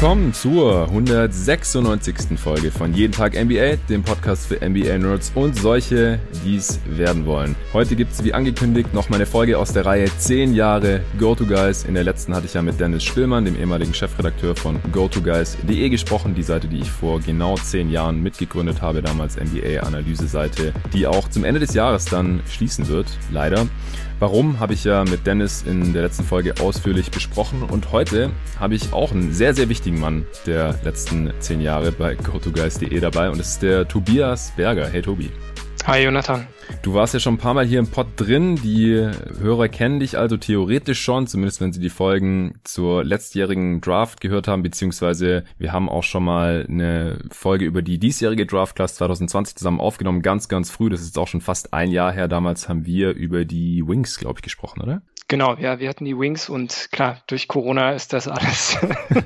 willkommen zur 196. Folge von Jeden Tag NBA, dem Podcast für NBA-Nerds und solche, die es werden wollen. Heute gibt es wie angekündigt noch meine Folge aus der Reihe 10 Jahre Go-To-Guys. In der letzten hatte ich ja mit Dennis Spillmann, dem ehemaligen Chefredakteur von GoToGuys.de gesprochen, die Seite, die ich vor genau 10 Jahren mitgegründet habe, damals NBA-Analyse-Seite, die auch zum Ende des Jahres dann schließen wird, leider. Warum habe ich ja mit Dennis in der letzten Folge ausführlich besprochen und heute habe ich auch einen sehr, sehr wichtigen Mann der letzten zehn Jahre bei GoToGuys.de dabei und es ist der Tobias Berger. Hey Tobi. Hi Jonathan. Du warst ja schon ein paar Mal hier im Pod drin. Die Hörer kennen dich also theoretisch schon, zumindest wenn sie die Folgen zur letztjährigen Draft gehört haben, beziehungsweise wir haben auch schon mal eine Folge über die diesjährige Draft Class 2020 zusammen aufgenommen, ganz, ganz früh. Das ist auch schon fast ein Jahr her. Damals haben wir über die Wings, glaube ich, gesprochen, oder? Genau, ja, wir hatten die Wings und klar, durch Corona ist das alles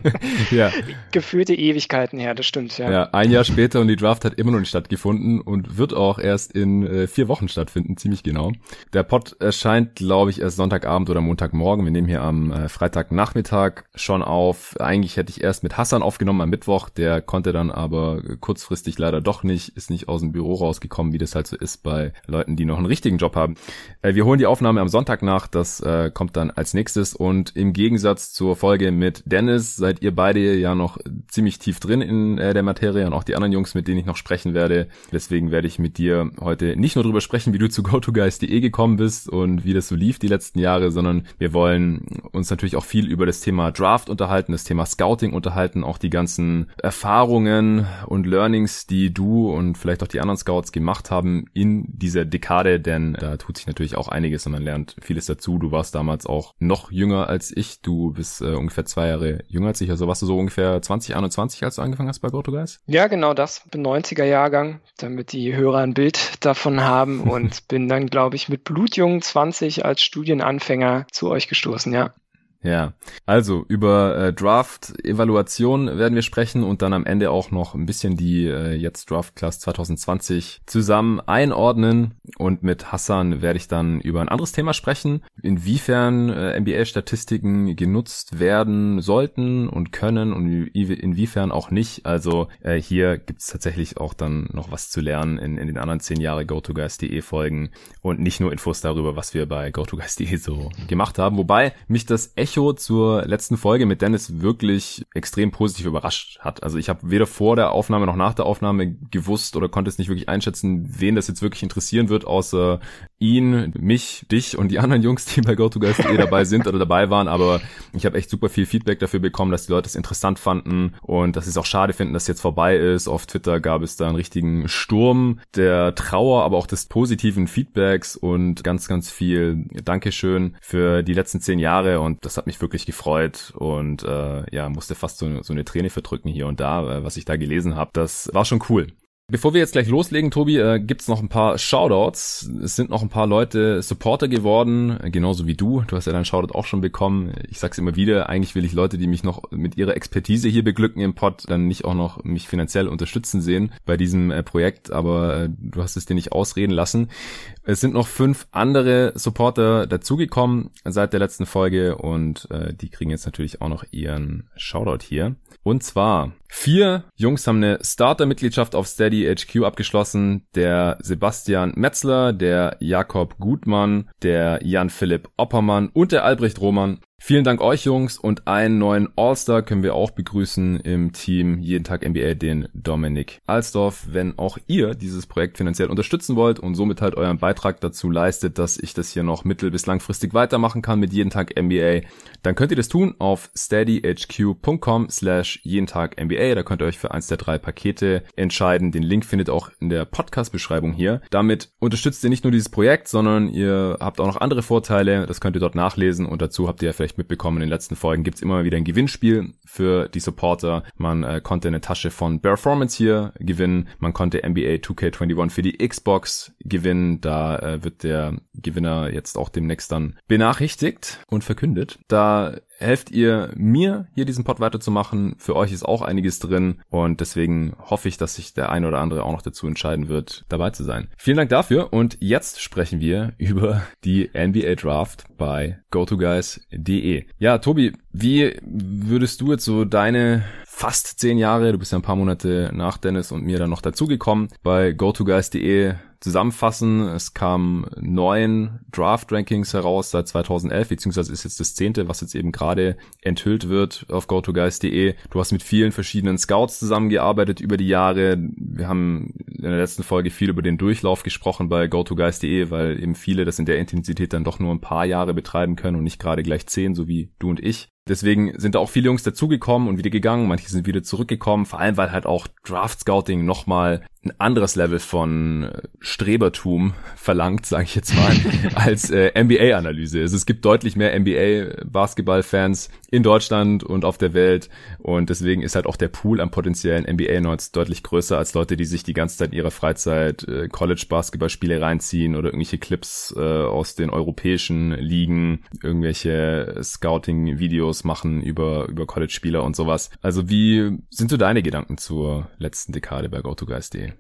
ja. gefühlte Ewigkeiten her, das stimmt, ja. Ja, ein Jahr später und die Draft hat immer noch nicht stattgefunden und wird auch erst in äh, vier Wochen stattfinden, ziemlich genau. Der Pod erscheint, glaube ich, erst Sonntagabend oder Montagmorgen. Wir nehmen hier am äh, Freitagnachmittag schon auf. Eigentlich hätte ich erst mit Hassan aufgenommen am Mittwoch, der konnte dann aber kurzfristig leider doch nicht, ist nicht aus dem Büro rausgekommen, wie das halt so ist bei Leuten, die noch einen richtigen Job haben. Äh, wir holen die Aufnahme am Sonntag nach, das äh, äh, kommt dann als nächstes. Und im Gegensatz zur Folge mit Dennis seid ihr beide ja noch ziemlich tief drin in äh, der Materie und auch die anderen Jungs, mit denen ich noch sprechen werde. Deswegen werde ich mit dir heute nicht nur darüber sprechen, wie du zu GoToGuys.de gekommen bist und wie das so lief die letzten Jahre, sondern wir wollen uns natürlich auch viel über das Thema Draft unterhalten, das Thema Scouting unterhalten, auch die ganzen Erfahrungen und Learnings, die du und vielleicht auch die anderen Scouts gemacht haben in dieser Dekade, denn da tut sich natürlich auch einiges und man lernt vieles dazu. Du warst damals auch noch jünger als ich. Du bist äh, ungefähr zwei Jahre jünger als ich. Also warst du so ungefähr 20, 21, als du angefangen hast bei GoToGuys? Ja, genau das. Bin 90er Jahrgang, damit die Hörer ein Bild davon haben und bin dann, glaube ich, mit blutjungen 20 als Studienanfänger zu euch gestoßen, ja. Ja, also über äh, Draft-Evaluation werden wir sprechen und dann am Ende auch noch ein bisschen die äh, jetzt Draft Class 2020 zusammen einordnen. Und mit Hassan werde ich dann über ein anderes Thema sprechen, inwiefern äh, NBA-Statistiken genutzt werden sollten und können und inwiefern auch nicht. Also äh, hier gibt es tatsächlich auch dann noch was zu lernen in, in den anderen zehn Jahre GoToGuys.de Folgen. Und nicht nur Infos darüber, was wir bei GoToGuys.de so gemacht haben, wobei mich das echt Echo zur letzten Folge mit Dennis wirklich extrem positiv überrascht hat. Also ich habe weder vor der Aufnahme noch nach der Aufnahme gewusst oder konnte es nicht wirklich einschätzen, wen das jetzt wirklich interessieren wird, außer ihn, mich, dich und die anderen Jungs, die bei GoToGuys.de dabei sind oder dabei waren. Aber ich habe echt super viel Feedback dafür bekommen, dass die Leute es interessant fanden und dass sie es auch schade finden, dass jetzt vorbei ist. Auf Twitter gab es da einen richtigen Sturm der Trauer, aber auch des positiven Feedbacks und ganz, ganz viel Dankeschön für die letzten zehn Jahre und das hat mich wirklich gefreut und äh, ja, musste fast so, so eine Träne verdrücken hier und da, äh, was ich da gelesen habe. Das war schon cool. Bevor wir jetzt gleich loslegen, Tobi, äh, gibt's noch ein paar Shoutouts. Es sind noch ein paar Leute Supporter geworden, äh, genauso wie du. Du hast ja deinen Shoutout auch schon bekommen. Ich sag's immer wieder, eigentlich will ich Leute, die mich noch mit ihrer Expertise hier beglücken im Pod, dann nicht auch noch mich finanziell unterstützen sehen bei diesem äh, Projekt, aber äh, du hast es dir nicht ausreden lassen. Es sind noch fünf andere Supporter dazugekommen seit der letzten Folge und äh, die kriegen jetzt natürlich auch noch ihren Shoutout hier. Und zwar vier Jungs haben eine Starter-Mitgliedschaft auf Steady HQ abgeschlossen. Der Sebastian Metzler, der Jakob Gutmann, der Jan Philipp Oppermann und der Albrecht Roman. Vielen Dank euch Jungs und einen neuen All-Star können wir auch begrüßen im Team Jeden Tag NBA, den Dominik Alsdorf. Wenn auch ihr dieses Projekt finanziell unterstützen wollt und somit halt euren Beitrag dazu leistet, dass ich das hier noch mittel- bis langfristig weitermachen kann mit Jeden Tag NBA, dann könnt ihr das tun auf steadyhq.com slash jeden Tag NBA. Da könnt ihr euch für eins der drei Pakete entscheiden. Den Link findet auch in der Podcast-Beschreibung hier. Damit unterstützt ihr nicht nur dieses Projekt, sondern ihr habt auch noch andere Vorteile. Das könnt ihr dort nachlesen und dazu habt ihr vielleicht vielleicht mitbekommen, in den letzten Folgen gibt's immer wieder ein Gewinnspiel für die Supporter. Man äh, konnte eine Tasche von Performance hier gewinnen. Man konnte NBA 2K21 für die Xbox gewinnen. Da äh, wird der Gewinner jetzt auch demnächst dann benachrichtigt und verkündet. Da helft ihr mir, hier diesen Pod weiterzumachen. Für euch ist auch einiges drin und deswegen hoffe ich, dass sich der ein oder andere auch noch dazu entscheiden wird, dabei zu sein. Vielen Dank dafür und jetzt sprechen wir über die NBA Draft bei GoToGuys.de. Ja, Tobi, wie würdest du jetzt so deine fast zehn Jahre. Du bist ja ein paar Monate nach Dennis und mir dann noch dazugekommen bei GoToGuys.de zusammenfassen. Es kamen neun Draft-Rankings heraus seit 2011, beziehungsweise ist jetzt das zehnte, was jetzt eben gerade enthüllt wird auf GoToGuys.de. Du hast mit vielen verschiedenen Scouts zusammengearbeitet über die Jahre. Wir haben in der letzten Folge viel über den Durchlauf gesprochen bei GoToGuys.de, weil eben viele das in der Intensität dann doch nur ein paar Jahre betreiben können und nicht gerade gleich zehn, so wie du und ich. Deswegen sind da auch viele Jungs dazugekommen und wieder gegangen, manche sind wieder zurückgekommen, vor allem weil halt auch Draft Scouting nochmal ein anderes Level von Strebertum verlangt, sage ich jetzt mal, als äh, NBA-Analyse. Also es gibt deutlich mehr NBA-Basketball-Fans in Deutschland und auf der Welt und deswegen ist halt auch der Pool an potenziellen NBA-Nerds deutlich größer als Leute, die sich die ganze Zeit in ihrer Freizeit äh, College-Basketball-Spiele reinziehen oder irgendwelche Clips äh, aus den europäischen Ligen, irgendwelche Scouting-Videos machen über, über College-Spieler und sowas. Also wie sind so deine Gedanken zur letzten Dekade bei GoToGuys.de?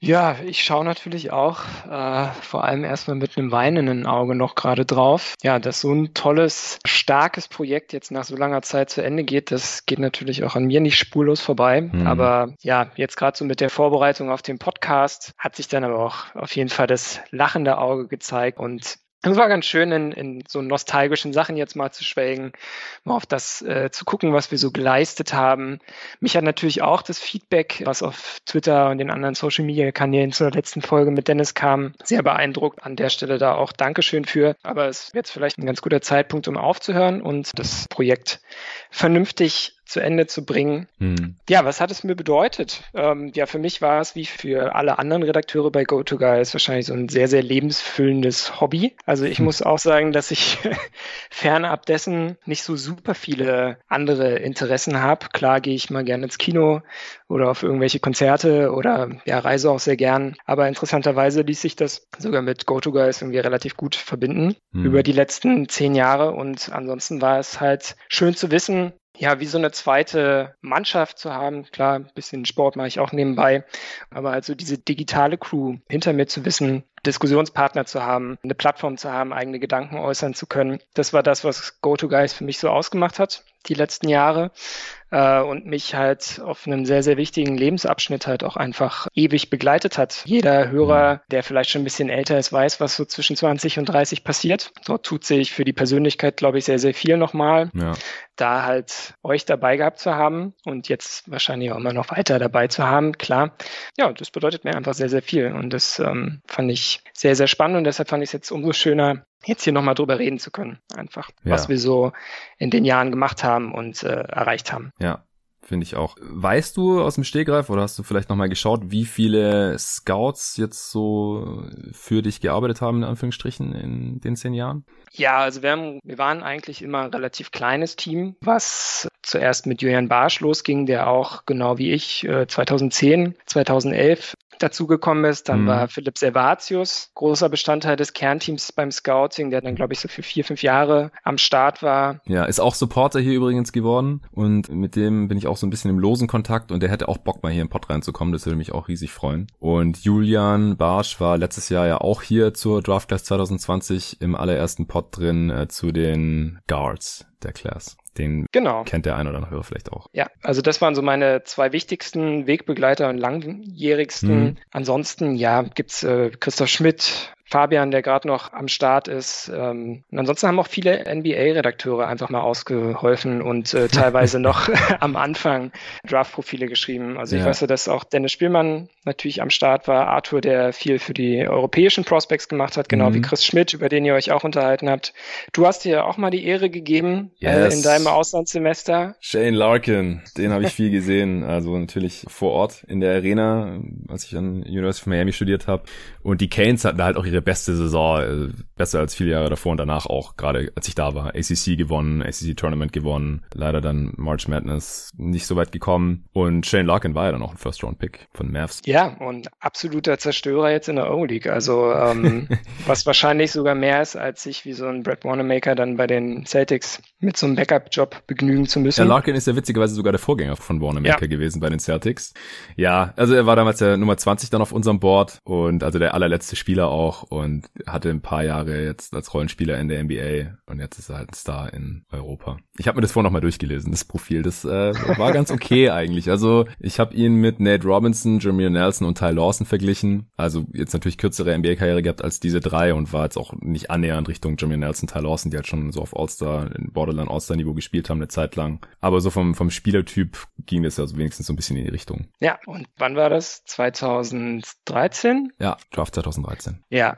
Ja, ich schaue natürlich auch äh, vor allem erstmal mit einem weinenden Auge noch gerade drauf. Ja, dass so ein tolles, starkes Projekt jetzt nach so langer Zeit zu Ende geht, das geht natürlich auch an mir nicht spurlos vorbei. Mhm. Aber ja, jetzt gerade so mit der Vorbereitung auf den Podcast hat sich dann aber auch auf jeden Fall das lachende Auge gezeigt und es war ganz schön, in, in so nostalgischen Sachen jetzt mal zu schwelgen, mal auf das äh, zu gucken, was wir so geleistet haben. Mich hat natürlich auch das Feedback, was auf Twitter und den anderen Social Media Kanälen zur letzten Folge mit Dennis kam, sehr beeindruckt. An der Stelle da auch Dankeschön für. Aber es ist jetzt vielleicht ein ganz guter Zeitpunkt, um aufzuhören und das Projekt vernünftig zu Ende zu bringen. Hm. Ja, was hat es mir bedeutet? Ähm, ja, für mich war es wie für alle anderen Redakteure bei GoToGuys wahrscheinlich so ein sehr, sehr lebensfüllendes Hobby. Also ich hm. muss auch sagen, dass ich fernab dessen nicht so super viele andere Interessen habe. Klar gehe ich mal gerne ins Kino oder auf irgendwelche Konzerte oder ja, reise auch sehr gern. Aber interessanterweise ließ sich das sogar mit GoToGuys irgendwie relativ gut verbinden hm. über die letzten zehn Jahre. Und ansonsten war es halt schön zu wissen, ja, wie so eine zweite Mannschaft zu haben. Klar, ein bisschen Sport mache ich auch nebenbei, aber also diese digitale Crew hinter mir zu wissen, Diskussionspartner zu haben, eine Plattform zu haben, eigene Gedanken äußern zu können. Das war das, was GoToGuys für mich so ausgemacht hat, die letzten Jahre äh, und mich halt auf einem sehr, sehr wichtigen Lebensabschnitt halt auch einfach ewig begleitet hat. Jeder Hörer, mhm. der vielleicht schon ein bisschen älter ist, weiß, was so zwischen 20 und 30 passiert. Dort tut sich für die Persönlichkeit, glaube ich, sehr, sehr viel nochmal. Ja. Da halt euch dabei gehabt zu haben und jetzt wahrscheinlich auch immer noch weiter dabei zu haben, klar. Ja, das bedeutet mir einfach sehr, sehr viel und das ähm, fand ich sehr, sehr spannend und deshalb fand ich es jetzt umso schöner, jetzt hier nochmal drüber reden zu können. Einfach, ja. was wir so in den Jahren gemacht haben und äh, erreicht haben. Ja, finde ich auch. Weißt du aus dem Stegreif oder hast du vielleicht nochmal geschaut, wie viele Scouts jetzt so für dich gearbeitet haben, in Anführungsstrichen, in den zehn Jahren? Ja, also wir, haben, wir waren eigentlich immer ein relativ kleines Team, was zuerst mit Julian Barsch losging, der auch genau wie ich 2010, 2011 dazugekommen ist. Dann mhm. war Philipp Servatius großer Bestandteil des Kernteams beim Scouting, der dann, glaube ich, so für vier, fünf Jahre am Start war. Ja, ist auch Supporter hier übrigens geworden und mit dem bin ich auch so ein bisschen im losen Kontakt und der hätte auch Bock mal hier im Pod reinzukommen, das würde mich auch riesig freuen. Und Julian Barsch war letztes Jahr ja auch hier zur Draft Class 2020 im allerersten Pod drin äh, zu den Guards der Class. Den genau. kennt der ein oder andere vielleicht auch. Ja, also das waren so meine zwei wichtigsten Wegbegleiter und langjährigsten. Mhm. Ansonsten, ja, gibt's äh, Christoph Schmidt, Fabian, der gerade noch am Start ist. Ähm, und ansonsten haben auch viele NBA-Redakteure einfach mal ausgeholfen und äh, teilweise noch am Anfang Draft-Profile geschrieben. Also ja. ich weiß ja, dass auch Dennis Spielmann natürlich am Start war, Arthur, der viel für die europäischen Prospects gemacht hat, genau mhm. wie Chris Schmidt, über den ihr euch auch unterhalten habt. Du hast dir auch mal die Ehre gegeben yes. äh, in deinem Auslandssemester. Shane Larkin, den habe ich viel gesehen. Also natürlich vor Ort in der Arena, als ich an University of Miami studiert habe. Und die Canes hatten da halt auch ihre ihre beste Saison, äh, besser als viele Jahre davor und danach auch, gerade als ich da war. ACC gewonnen, ACC Tournament gewonnen, leider dann March Madness nicht so weit gekommen und Shane Larkin war ja dann auch ein First-Round-Pick von Mavs. Ja, und absoluter Zerstörer jetzt in der Euroleague, also ähm, was wahrscheinlich sogar mehr ist, als sich wie so ein Brad Wanamaker dann bei den Celtics mit so einem Backup-Job begnügen zu müssen. Ja, Larkin ist ja witzigerweise sogar der Vorgänger von Wanamaker ja. gewesen bei den Celtics. Ja, also er war damals der Nummer 20 dann auf unserem Board und also der allerletzte Spieler auch und hatte ein paar Jahre jetzt als Rollenspieler in der NBA und jetzt ist er halt ein Star in Europa. Ich habe mir das vorhin nochmal durchgelesen, das Profil. Das äh, war ganz okay eigentlich. Also ich habe ihn mit Nate Robinson, Jameer Nelson und Ty Lawson verglichen. Also jetzt natürlich kürzere NBA-Karriere gehabt als diese drei und war jetzt auch nicht annähernd Richtung Jameer Nelson, Ty Lawson, die halt schon so auf All-Star, in Borderline All-Star-Niveau gespielt haben eine Zeit lang. Aber so vom, vom Spielertyp ging das also wenigstens so ein bisschen in die Richtung. Ja, und wann war das? 2013? Ja, Draft 2013. Ja,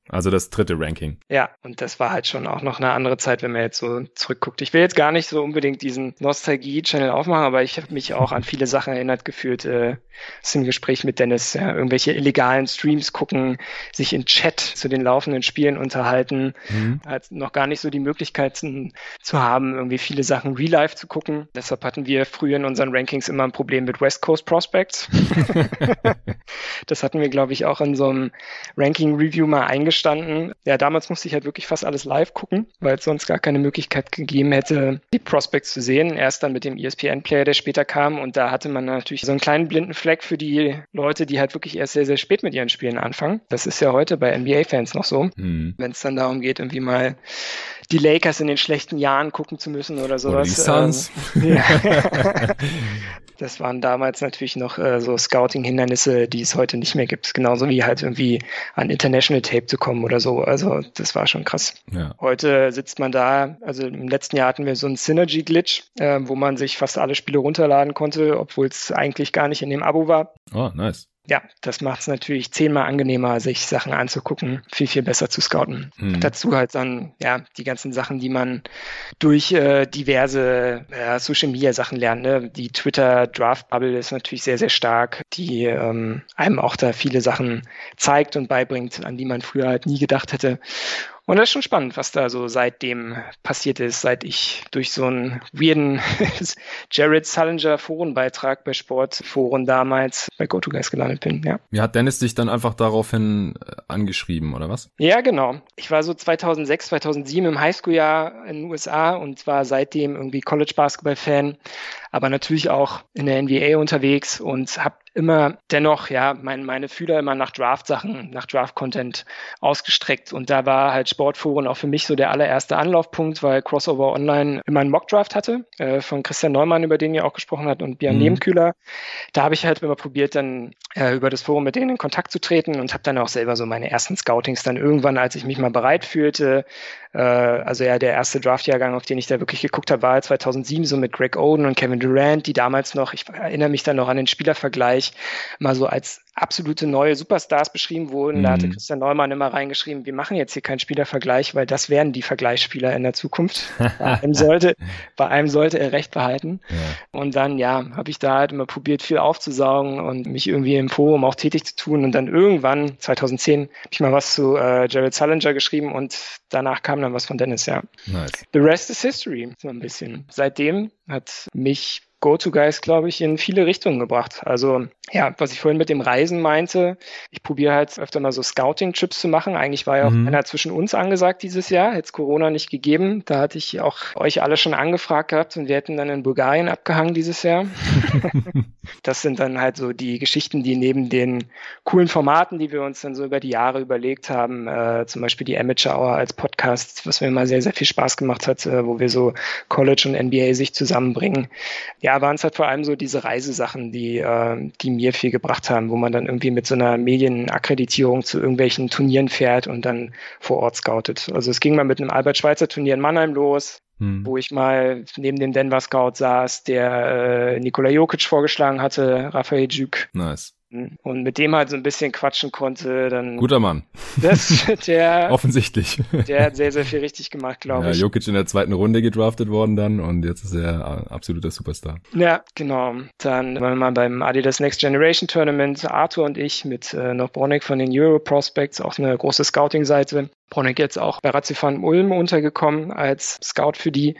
also das dritte Ranking. Ja, und das war halt schon auch noch eine andere Zeit, wenn man jetzt so zurückguckt. Ich will jetzt gar nicht so unbedingt diesen Nostalgie-Channel aufmachen, aber ich habe mich auch an viele Sachen erinnert gefühlt. Äh, das im Gespräch mit Dennis, ja, irgendwelche illegalen Streams gucken, sich in Chat zu den laufenden Spielen unterhalten, mhm. halt noch gar nicht so die Möglichkeiten zu haben, irgendwie viele Sachen real life zu gucken. Deshalb hatten wir früher in unseren Rankings immer ein Problem mit West Coast Prospects. das hatten wir, glaube ich, auch in so einem Ranking-Review mal eingestellt gestanden. Ja, damals musste ich halt wirklich fast alles live gucken, weil es sonst gar keine Möglichkeit gegeben hätte, die Prospects zu sehen. Erst dann mit dem ESPN-Player, der später kam. Und da hatte man natürlich so einen kleinen blinden Fleck für die Leute, die halt wirklich erst sehr, sehr spät mit ihren Spielen anfangen. Das ist ja heute bei NBA-Fans noch so. Mhm. Wenn es dann darum geht, irgendwie mal die Lakers in den schlechten Jahren gucken zu müssen oder sowas. Die Suns. Ähm, ja. Das waren damals natürlich noch äh, so Scouting-Hindernisse, die es heute nicht mehr gibt. Genauso wie halt irgendwie an International Tape zu kommen oder so. Also das war schon krass. Ja. Heute sitzt man da, also im letzten Jahr hatten wir so einen Synergy-Glitch, äh, wo man sich fast alle Spiele runterladen konnte, obwohl es eigentlich gar nicht in dem Abo war. Oh, nice ja, das macht es natürlich zehnmal angenehmer, sich Sachen anzugucken, viel, viel besser zu scouten. Mhm. Dazu halt dann, ja, die ganzen Sachen, die man durch äh, diverse äh, Social Media Sachen lernt. Ne? Die Twitter Draft Bubble ist natürlich sehr, sehr stark, die ähm, einem auch da viele Sachen zeigt und beibringt, an die man früher halt nie gedacht hätte. Und das ist schon spannend, was da so seitdem passiert ist, seit ich durch so einen weirden Jared Sullinger Forenbeitrag bei Sportforen damals bei GoToGuys gelandet bin, ja. Ja, hat Dennis dich dann einfach daraufhin äh, angeschrieben, oder was? Ja, genau. Ich war so 2006, 2007 im Highschool-Jahr in den USA und war seitdem irgendwie College-Basketball-Fan, aber natürlich auch in der NBA unterwegs und habe immer dennoch, ja, mein, meine Fühler immer nach Draft-Sachen, nach Draft-Content ausgestreckt. Und da war halt Sportforen auch für mich so der allererste Anlaufpunkt, weil Crossover Online immer einen Mock-Draft hatte, äh, von Christian Neumann, über den ihr auch gesprochen habt, und Björn mhm. Nebenkühler. Da habe ich halt immer probiert, dann äh, über das Forum mit denen in Kontakt zu treten und habe dann auch selber so meine ersten Scoutings dann irgendwann, als ich mich mal bereit fühlte, also ja, der erste Draft-Jahrgang, auf den ich da wirklich geguckt habe, war 2007 so mit Greg Oden und Kevin Durant, die damals noch, ich erinnere mich dann noch an den Spielervergleich, mal so als absolute neue Superstars beschrieben wurden. Mhm. Da hatte mhm. Christian Neumann immer reingeschrieben, wir machen jetzt hier keinen Spielervergleich, weil das wären die Vergleichsspieler in der Zukunft. bei, einem sollte, bei einem sollte er recht behalten. Ja. Und dann, ja, habe ich da halt immer probiert, viel aufzusaugen und mich irgendwie im Forum auch tätig zu tun. Und dann irgendwann, 2010, habe ich mal was zu äh, Jared Sullinger geschrieben und danach kam dann was von Dennis, ja. Nice. The rest is history, so ein bisschen. Seitdem hat mich Go-To-Guys, glaube ich, in viele Richtungen gebracht. Also ja, was ich vorhin mit dem Reisen meinte, ich probiere halt öfter mal so Scouting-Trips zu machen. Eigentlich war ja auch mhm. einer zwischen uns angesagt dieses Jahr, hätte es Corona nicht gegeben. Da hatte ich auch euch alle schon angefragt gehabt und wir hätten dann in Bulgarien abgehangen dieses Jahr. das sind dann halt so die Geschichten, die neben den coolen Formaten, die wir uns dann so über die Jahre überlegt haben, äh, zum Beispiel die Amateur Hour als Podcast, was mir immer sehr, sehr viel Spaß gemacht hat, äh, wo wir so College und NBA sich zusammenbringen. Ja, waren es halt vor allem so diese Reisesachen, die, äh, die mir viel gebracht haben, wo man dann irgendwie mit so einer Medienakkreditierung zu irgendwelchen Turnieren fährt und dann vor Ort scoutet. Also es ging mal mit einem Albert-Schweitzer-Turnier in Mannheim los, hm. wo ich mal neben dem Denver Scout saß, der äh, Nikola Jokic vorgeschlagen hatte, Raphael Juk. Nice und mit dem halt so ein bisschen quatschen konnte, dann. Guter Mann. Das, der. Offensichtlich. Der hat sehr, sehr viel richtig gemacht, glaube ja, ich. Jokic in der zweiten Runde gedraftet worden dann und jetzt ist er absoluter Superstar. Ja, genau. Dann waren wir mal beim Adidas Next Generation Tournament, Arthur und ich mit äh, noch Bronek von den Euro Prospects, auch eine große Scouting-Seite Pronek jetzt auch bei Razzifan Ulm untergekommen als Scout für die.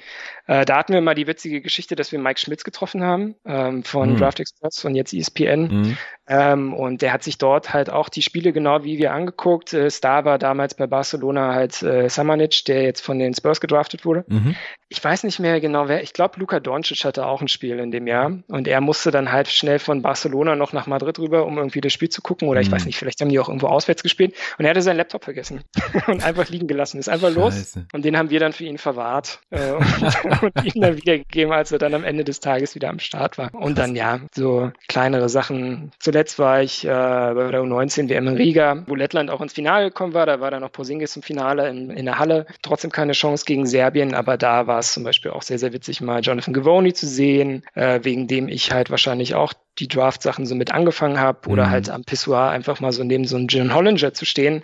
Äh, da hatten wir mal die witzige Geschichte, dass wir Mike Schmitz getroffen haben ähm, von mhm. Draft Express, von jetzt ESPN. Mhm. Ähm, und der hat sich dort halt auch die Spiele genau wie wir angeguckt. Äh, Star war damals bei Barcelona halt äh, Samanic, der jetzt von den Spurs gedraftet wurde. Mhm. Ich weiß nicht mehr genau wer. Ich glaube, Luka Doncic hatte auch ein Spiel in dem Jahr. Und er musste dann halt schnell von Barcelona noch nach Madrid rüber, um irgendwie das Spiel zu gucken. Oder ich mhm. weiß nicht, vielleicht haben die auch irgendwo auswärts gespielt. Und er hatte seinen Laptop vergessen einfach liegen gelassen. Ist einfach Scheiße. los. Und den haben wir dann für ihn verwahrt äh, und, und ihm dann wiedergegeben, als er dann am Ende des Tages wieder am Start war. Und dann ja, so kleinere Sachen. Zuletzt war ich äh, bei der U19 WM in Riga, wo Lettland auch ins Finale gekommen war. Da war dann noch Porzingis im Finale in, in der Halle. Trotzdem keine Chance gegen Serbien, aber da war es zum Beispiel auch sehr, sehr witzig, mal Jonathan Gavoni zu sehen, äh, wegen dem ich halt wahrscheinlich auch die Draft-Sachen so mit angefangen habe oder mhm. halt am Pissoir einfach mal so neben so einem Jim Hollinger zu stehen.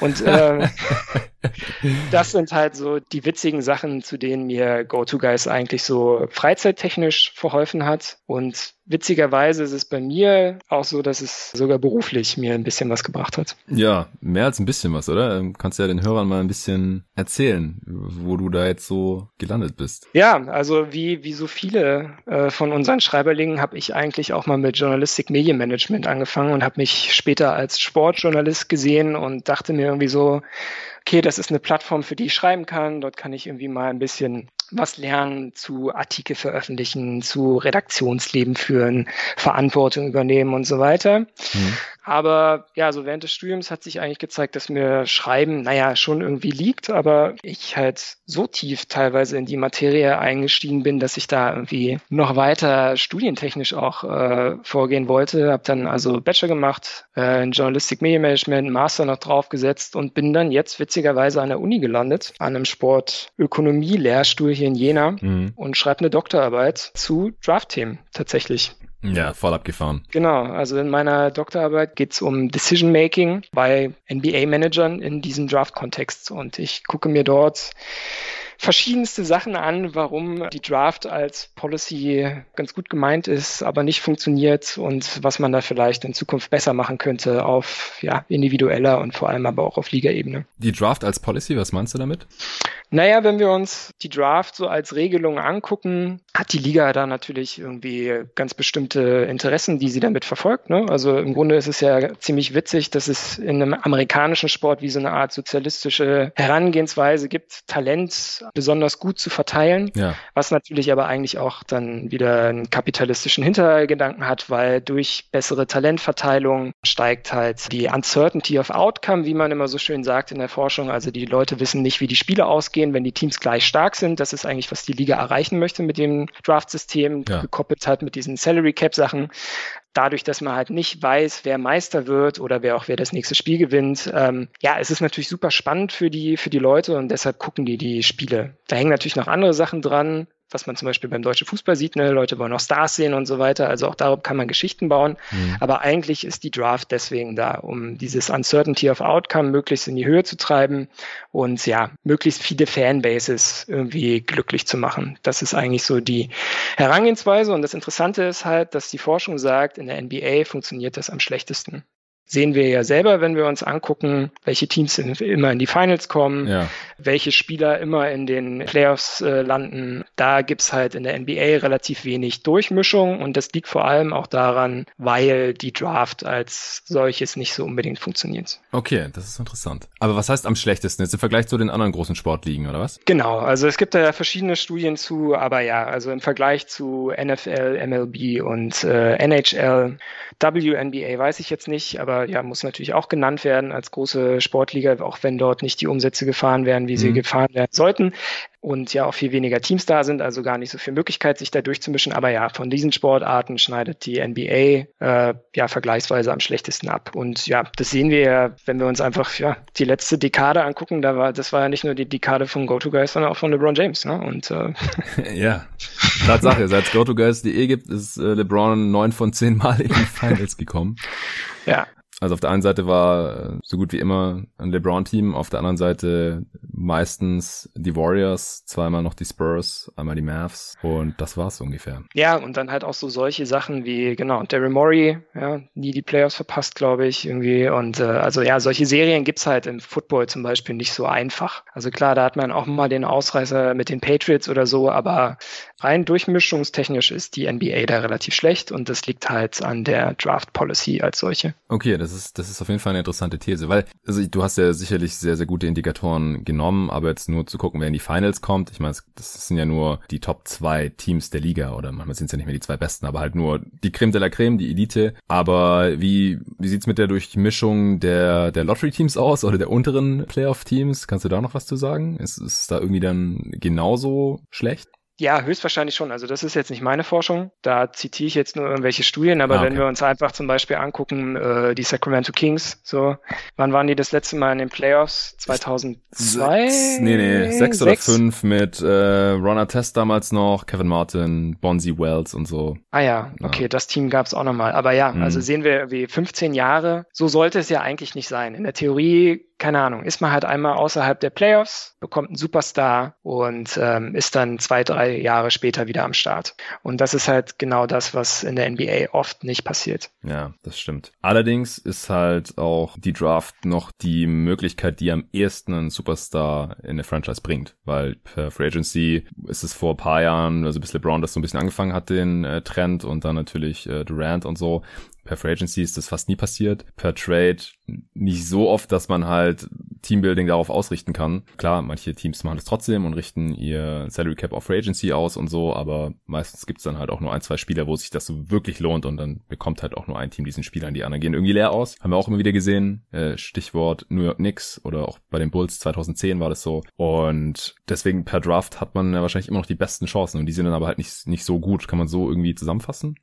Und äh, das sind halt so die witzigen Sachen, zu denen mir GoToGuys eigentlich so freizeittechnisch verholfen hat. Und witzigerweise ist es bei mir auch so, dass es sogar beruflich mir ein bisschen was gebracht hat. Ja, mehr als ein bisschen was, oder? Ähm, kannst ja den Hörern mal ein bisschen erzählen, wo du da jetzt so gelandet bist. Ja, also wie, wie so viele äh, von unseren Schreiberlingen habe ich eigentlich auch mal mit Journalistik Medienmanagement angefangen und habe mich später als Sportjournalist gesehen und dachte mir irgendwie so, okay, das ist eine Plattform, für die ich schreiben kann. Dort kann ich irgendwie mal ein bisschen was lernen, zu Artikel veröffentlichen, zu Redaktionsleben führen, Verantwortung übernehmen und so weiter. Mhm. Aber ja, so während des Studiums hat sich eigentlich gezeigt, dass mir Schreiben, naja, schon irgendwie liegt, aber ich halt so tief teilweise in die Materie eingestiegen bin, dass ich da irgendwie noch weiter studientechnisch auch äh, vorgehen wollte. Habe dann also Bachelor gemacht, äh, in Journalistik Medienmanagement, Master noch draufgesetzt und bin dann jetzt witzigerweise an der Uni gelandet, an einem Sportökonomie-Lehrstuhl hier in Jena mhm. und schreibe eine Doktorarbeit zu Draft-Themen tatsächlich. Ja, voll abgefahren. Genau, also in meiner Doktorarbeit geht es um Decision Making bei NBA-Managern in diesem Draft-Kontext. Und ich gucke mir dort verschiedenste Sachen an, warum die Draft als Policy ganz gut gemeint ist, aber nicht funktioniert und was man da vielleicht in Zukunft besser machen könnte auf ja, individueller und vor allem aber auch auf Ligaebene. Die Draft als Policy, was meinst du damit? Naja, wenn wir uns die Draft so als Regelung angucken, hat die Liga da natürlich irgendwie ganz bestimmte Interessen, die sie damit verfolgt. Ne? Also im Grunde ist es ja ziemlich witzig, dass es in einem amerikanischen Sport wie so eine Art sozialistische Herangehensweise gibt, Talent besonders gut zu verteilen, ja. was natürlich aber eigentlich auch dann wieder einen kapitalistischen Hintergedanken hat, weil durch bessere Talentverteilung steigt halt die Uncertainty of Outcome, wie man immer so schön sagt in der Forschung. Also die Leute wissen nicht, wie die Spiele ausgehen wenn die Teams gleich stark sind. Das ist eigentlich, was die Liga erreichen möchte mit dem Draft-System, ja. gekoppelt hat mit diesen Salary Cap-Sachen dadurch, dass man halt nicht weiß, wer Meister wird oder wer auch wer das nächste Spiel gewinnt, ähm, ja, es ist natürlich super spannend für die, für die Leute und deshalb gucken die die Spiele. Da hängen natürlich noch andere Sachen dran was man zum Beispiel beim deutschen Fußball sieht, ne? Leute wollen auch Stars sehen und so weiter. Also auch darauf kann man Geschichten bauen. Mhm. Aber eigentlich ist die Draft deswegen da, um dieses Uncertainty of Outcome möglichst in die Höhe zu treiben und ja, möglichst viele Fanbases irgendwie glücklich zu machen. Das ist eigentlich so die Herangehensweise. Und das Interessante ist halt, dass die Forschung sagt, in der NBA funktioniert das am schlechtesten sehen wir ja selber, wenn wir uns angucken, welche Teams in, immer in die Finals kommen, ja. welche Spieler immer in den Playoffs äh, landen. Da gibt's halt in der NBA relativ wenig Durchmischung und das liegt vor allem auch daran, weil die Draft als solches nicht so unbedingt funktioniert. Okay, das ist interessant. Aber was heißt am schlechtesten jetzt im Vergleich zu den anderen großen Sportligen oder was? Genau, also es gibt da ja verschiedene Studien zu, aber ja, also im Vergleich zu NFL, MLB und äh, NHL, WNBA weiß ich jetzt nicht, aber ja, muss natürlich auch genannt werden als große Sportliga, auch wenn dort nicht die Umsätze gefahren werden, wie sie mhm. gefahren werden sollten und ja auch viel weniger Teams da sind, also gar nicht so viel Möglichkeit, sich da durchzumischen. Aber ja, von diesen Sportarten schneidet die NBA äh, ja vergleichsweise am schlechtesten ab. Und ja, das sehen wir ja, wenn wir uns einfach ja die letzte Dekade angucken. Da war das war ja nicht nur die Dekade von GoToGuys, sondern auch von LeBron James. Ne? Und äh, ja, Tatsache, seit es GoToGuys.de gibt, ist äh, LeBron neun von zehn Mal in die Finals gekommen. Ja. Also auf der einen Seite war äh, so gut wie immer ein LeBron-Team, auf der anderen Seite meistens die Warriors, zweimal noch die Spurs, einmal die Mavs und das war's ungefähr. Ja, und dann halt auch so solche Sachen wie, genau, Daryl Morey, ja, nie die Playoffs verpasst, glaube ich, irgendwie. Und äh, also ja, solche Serien gibt's halt im Football zum Beispiel nicht so einfach. Also klar, da hat man auch mal den Ausreißer mit den Patriots oder so, aber rein durchmischungstechnisch ist die NBA da relativ schlecht und das liegt halt an der Draft Policy als solche. Okay, das ist, das ist auf jeden Fall eine interessante These, weil also du hast ja sicherlich sehr, sehr gute Indikatoren genommen, aber jetzt nur zu gucken, wer in die Finals kommt. Ich meine, das sind ja nur die Top zwei Teams der Liga oder manchmal sind es ja nicht mehr die zwei besten, aber halt nur die Creme de la Creme, die Elite. Aber wie, wie sieht's mit der Durchmischung der, der Lottery-Teams aus oder der unteren Playoff-Teams? Kannst du da noch was zu sagen? Ist, ist da irgendwie dann genauso schlecht? Ja, höchstwahrscheinlich schon. Also das ist jetzt nicht meine Forschung. Da zitiere ich jetzt nur irgendwelche Studien, aber ah, okay. wenn wir uns einfach zum Beispiel angucken, äh, die Sacramento Kings, so, wann waren die das letzte Mal in den Playoffs? 2002? Sechs, nee, nee, sechs, sechs? oder fünf mit äh, Ron Artest damals noch, Kevin Martin, Bonzi Wells und so. Ah ja, okay, ja. das Team gab es auch nochmal. Aber ja, mhm. also sehen wir wie 15 Jahre, so sollte es ja eigentlich nicht sein. In der Theorie keine Ahnung, ist man halt einmal außerhalb der Playoffs, bekommt einen Superstar und ähm, ist dann zwei, drei Jahre später wieder am Start. Und das ist halt genau das, was in der NBA oft nicht passiert. Ja, das stimmt. Allerdings ist halt auch die Draft noch die Möglichkeit, die am ehesten einen Superstar in der Franchise bringt, weil per Free Agency ist es vor paar Jahren, also bis LeBron das so ein bisschen angefangen hat, den äh, Trend und dann natürlich äh, Durant und so, Per Free Agency ist das fast nie passiert. Per Trade nicht so oft, dass man halt Teambuilding darauf ausrichten kann. Klar, manche Teams machen das trotzdem und richten ihr Salary Cap auf Free Agency aus und so, aber meistens gibt's dann halt auch nur ein, zwei Spieler, wo sich das so wirklich lohnt und dann bekommt halt auch nur ein Team diesen Spielern. Die anderen gehen irgendwie leer aus. Haben wir auch immer wieder gesehen. Äh, Stichwort New York Knicks oder auch bei den Bulls 2010 war das so. Und deswegen per Draft hat man ja wahrscheinlich immer noch die besten Chancen und die sind dann aber halt nicht, nicht so gut. Kann man so irgendwie zusammenfassen?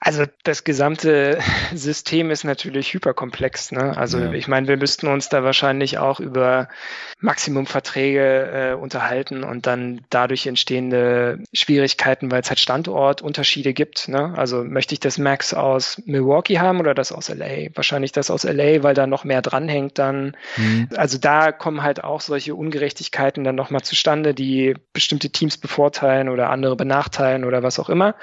Also das gesamte System ist natürlich hyperkomplex. Ne? Also ja. ich meine, wir müssten uns da wahrscheinlich auch über Maximumverträge äh, unterhalten und dann dadurch entstehende Schwierigkeiten, weil es halt Standortunterschiede gibt. Ne? Also möchte ich das Max aus Milwaukee haben oder das aus LA? Wahrscheinlich das aus LA, weil da noch mehr dranhängt dann. Mhm. Also da kommen halt auch solche Ungerechtigkeiten dann nochmal zustande, die bestimmte Teams bevorteilen oder andere benachteilen oder was auch immer.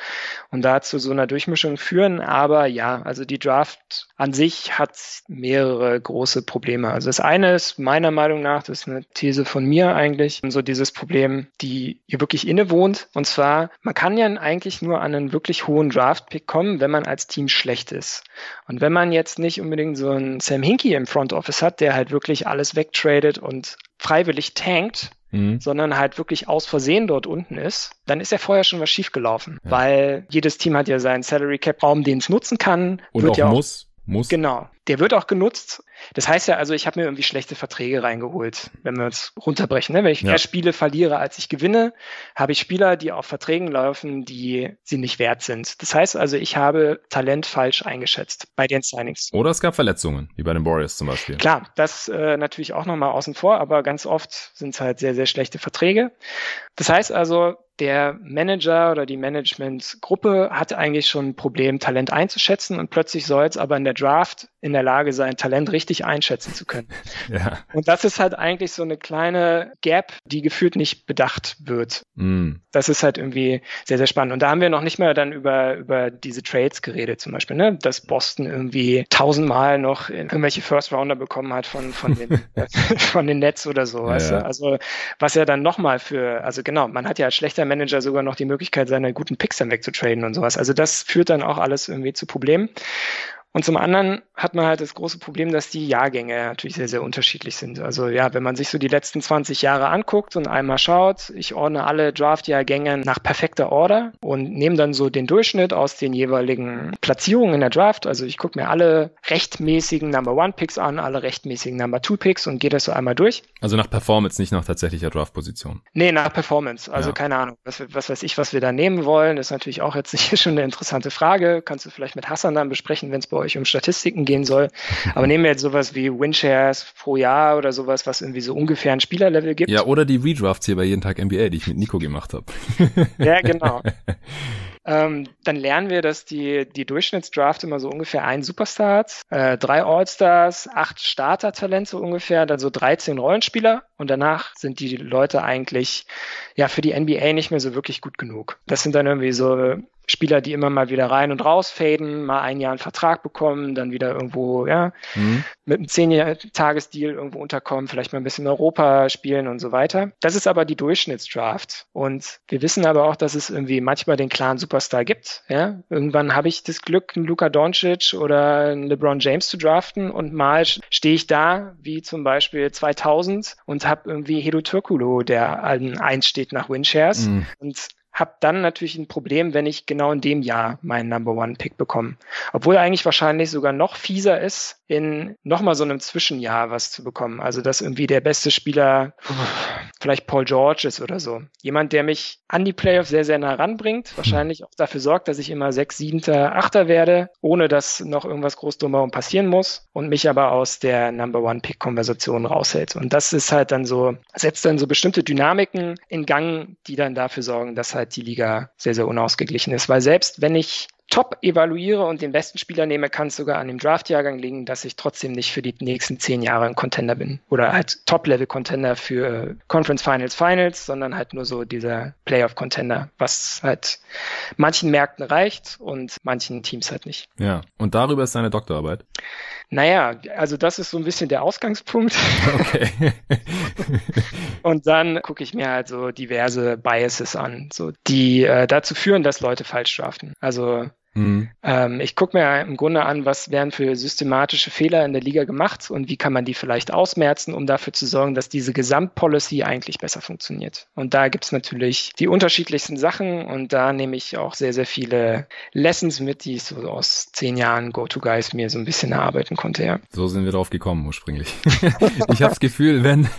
Und da zu so einer Durchmischung schon führen, aber ja, also die Draft an sich hat mehrere große Probleme. Also das eine ist meiner Meinung nach, das ist eine These von mir eigentlich, so dieses Problem, die hier wirklich innewohnt. Und zwar, man kann ja eigentlich nur an einen wirklich hohen Draft-Pick kommen, wenn man als Team schlecht ist. Und wenn man jetzt nicht unbedingt so einen Sam Hinkie im Front Office hat, der halt wirklich alles wegtradet und freiwillig tankt, mhm. sondern halt wirklich aus Versehen dort unten ist, dann ist ja vorher schon was schiefgelaufen. Ja. Weil jedes Team hat ja seinen Salary Cap Raum, den es nutzen kann. Und wird auch ja auch, muss. Muss. Genau. Der wird auch genutzt. Das heißt ja also, ich habe mir irgendwie schlechte Verträge reingeholt, wenn wir uns runterbrechen. Ne? Wenn ich ja. mehr Spiele verliere, als ich gewinne, habe ich Spieler, die auf Verträgen laufen, die sie nicht wert sind. Das heißt also, ich habe Talent falsch eingeschätzt bei den Signings. Oder es gab Verletzungen, wie bei den Warriors zum Beispiel. Klar, das äh, natürlich auch nochmal außen vor, aber ganz oft sind es halt sehr, sehr schlechte Verträge. Das heißt also, der Manager oder die Managementgruppe hat eigentlich schon ein Problem, Talent einzuschätzen und plötzlich soll es aber in der Draft in der Lage sein, Talent richtig einschätzen zu können. Ja. Und das ist halt eigentlich so eine kleine Gap, die gefühlt nicht bedacht wird. Mm. Das ist halt irgendwie sehr, sehr spannend. Und da haben wir noch nicht mehr dann über, über diese Trades geredet, zum Beispiel, ne? dass Boston irgendwie tausendmal noch irgendwelche First Rounder bekommen hat von, von den, von den Nets oder so. Ja, weißt du? Also was ja dann nochmal für, also genau, man hat ja als schlechter Manager sogar noch die Möglichkeit, seine guten Picks dann wegzutraden und sowas. Also das führt dann auch alles irgendwie zu Problemen. Und zum anderen hat man halt das große Problem, dass die Jahrgänge natürlich sehr, sehr unterschiedlich sind. Also ja, wenn man sich so die letzten 20 Jahre anguckt und einmal schaut, ich ordne alle Draft-Jahrgänge nach perfekter Order und nehme dann so den Durchschnitt aus den jeweiligen Platzierungen in der Draft. Also ich gucke mir alle rechtmäßigen Number One Picks an, alle rechtmäßigen Number Two Picks und gehe das so einmal durch. Also nach Performance, nicht nach tatsächlicher Draft-Position. Nee, nach Performance. Also ja. keine Ahnung, was, was weiß ich, was wir da nehmen wollen. Das ist natürlich auch jetzt nicht schon eine interessante Frage. Kannst du vielleicht mit Hassan dann besprechen, wenn es bei euch um Statistiken gehen soll. Aber nehmen wir jetzt sowas wie Winshares pro Jahr oder sowas, was irgendwie so ungefähr ein Spielerlevel gibt. Ja, oder die Redrafts hier bei jeden Tag NBA, die ich mit Nico gemacht habe. ja, genau. Ähm, dann lernen wir, dass die, die Durchschnittsdraft immer so ungefähr ein Superstar hat, äh, drei All-Stars, acht Starter-Talente ungefähr, dann so 13 Rollenspieler und danach sind die Leute eigentlich ja für die NBA nicht mehr so wirklich gut genug. Das sind dann irgendwie so Spieler, die immer mal wieder rein und raus faden, mal ein Jahr einen Vertrag bekommen, dann wieder irgendwo, ja, mhm. mit einem zehn Tagesdeal irgendwo unterkommen, vielleicht mal ein bisschen Europa spielen und so weiter. Das ist aber die Durchschnittsdraft. Und wir wissen aber auch, dass es irgendwie manchmal den klaren Superstar gibt. Ja, irgendwann habe ich das Glück, einen Luka Doncic oder einen LeBron James zu draften und mal stehe ich da, wie zum Beispiel 2000 und habe irgendwie Hedo Turkulo, der allen eins steht nach Winshares. Mhm. Und habe dann natürlich ein Problem, wenn ich genau in dem Jahr meinen Number One Pick bekomme. Obwohl eigentlich wahrscheinlich sogar noch fieser ist, in nochmal so einem Zwischenjahr was zu bekommen. Also dass irgendwie der beste Spieler vielleicht Paul George ist oder so. Jemand, der mich an die Playoffs sehr, sehr nah ranbringt, wahrscheinlich auch dafür sorgt, dass ich immer sechs, siebter, achter werde, ohne dass noch irgendwas groß drumherum passieren muss und mich aber aus der Number One Pick Konversation raushält. Und das ist halt dann so, setzt dann so bestimmte Dynamiken in Gang, die dann dafür sorgen, dass halt halt die Liga sehr, sehr unausgeglichen ist. Weil selbst wenn ich top evaluiere und den besten Spieler nehme, kann es sogar an dem Draftjahrgang liegen, dass ich trotzdem nicht für die nächsten zehn Jahre ein Contender bin. Oder halt Top-Level-Contender für Conference Finals Finals, sondern halt nur so dieser Playoff-Contender, was halt manchen Märkten reicht und manchen Teams halt nicht. Ja, und darüber ist seine Doktorarbeit. Naja, also das ist so ein bisschen der Ausgangspunkt. Okay. und dann gucke ich mir halt so diverse Biases an, so die äh, dazu führen, dass Leute falsch draften. Also Mhm. Ähm, ich gucke mir im Grunde an, was werden für systematische Fehler in der Liga gemacht und wie kann man die vielleicht ausmerzen, um dafür zu sorgen, dass diese Gesamtpolicy eigentlich besser funktioniert. Und da gibt es natürlich die unterschiedlichsten Sachen und da nehme ich auch sehr, sehr viele Lessons mit, die ich so aus zehn Jahren Go-To-Guys mir so ein bisschen erarbeiten konnte. Ja. So sind wir drauf gekommen ursprünglich. ich habe das Gefühl, wenn,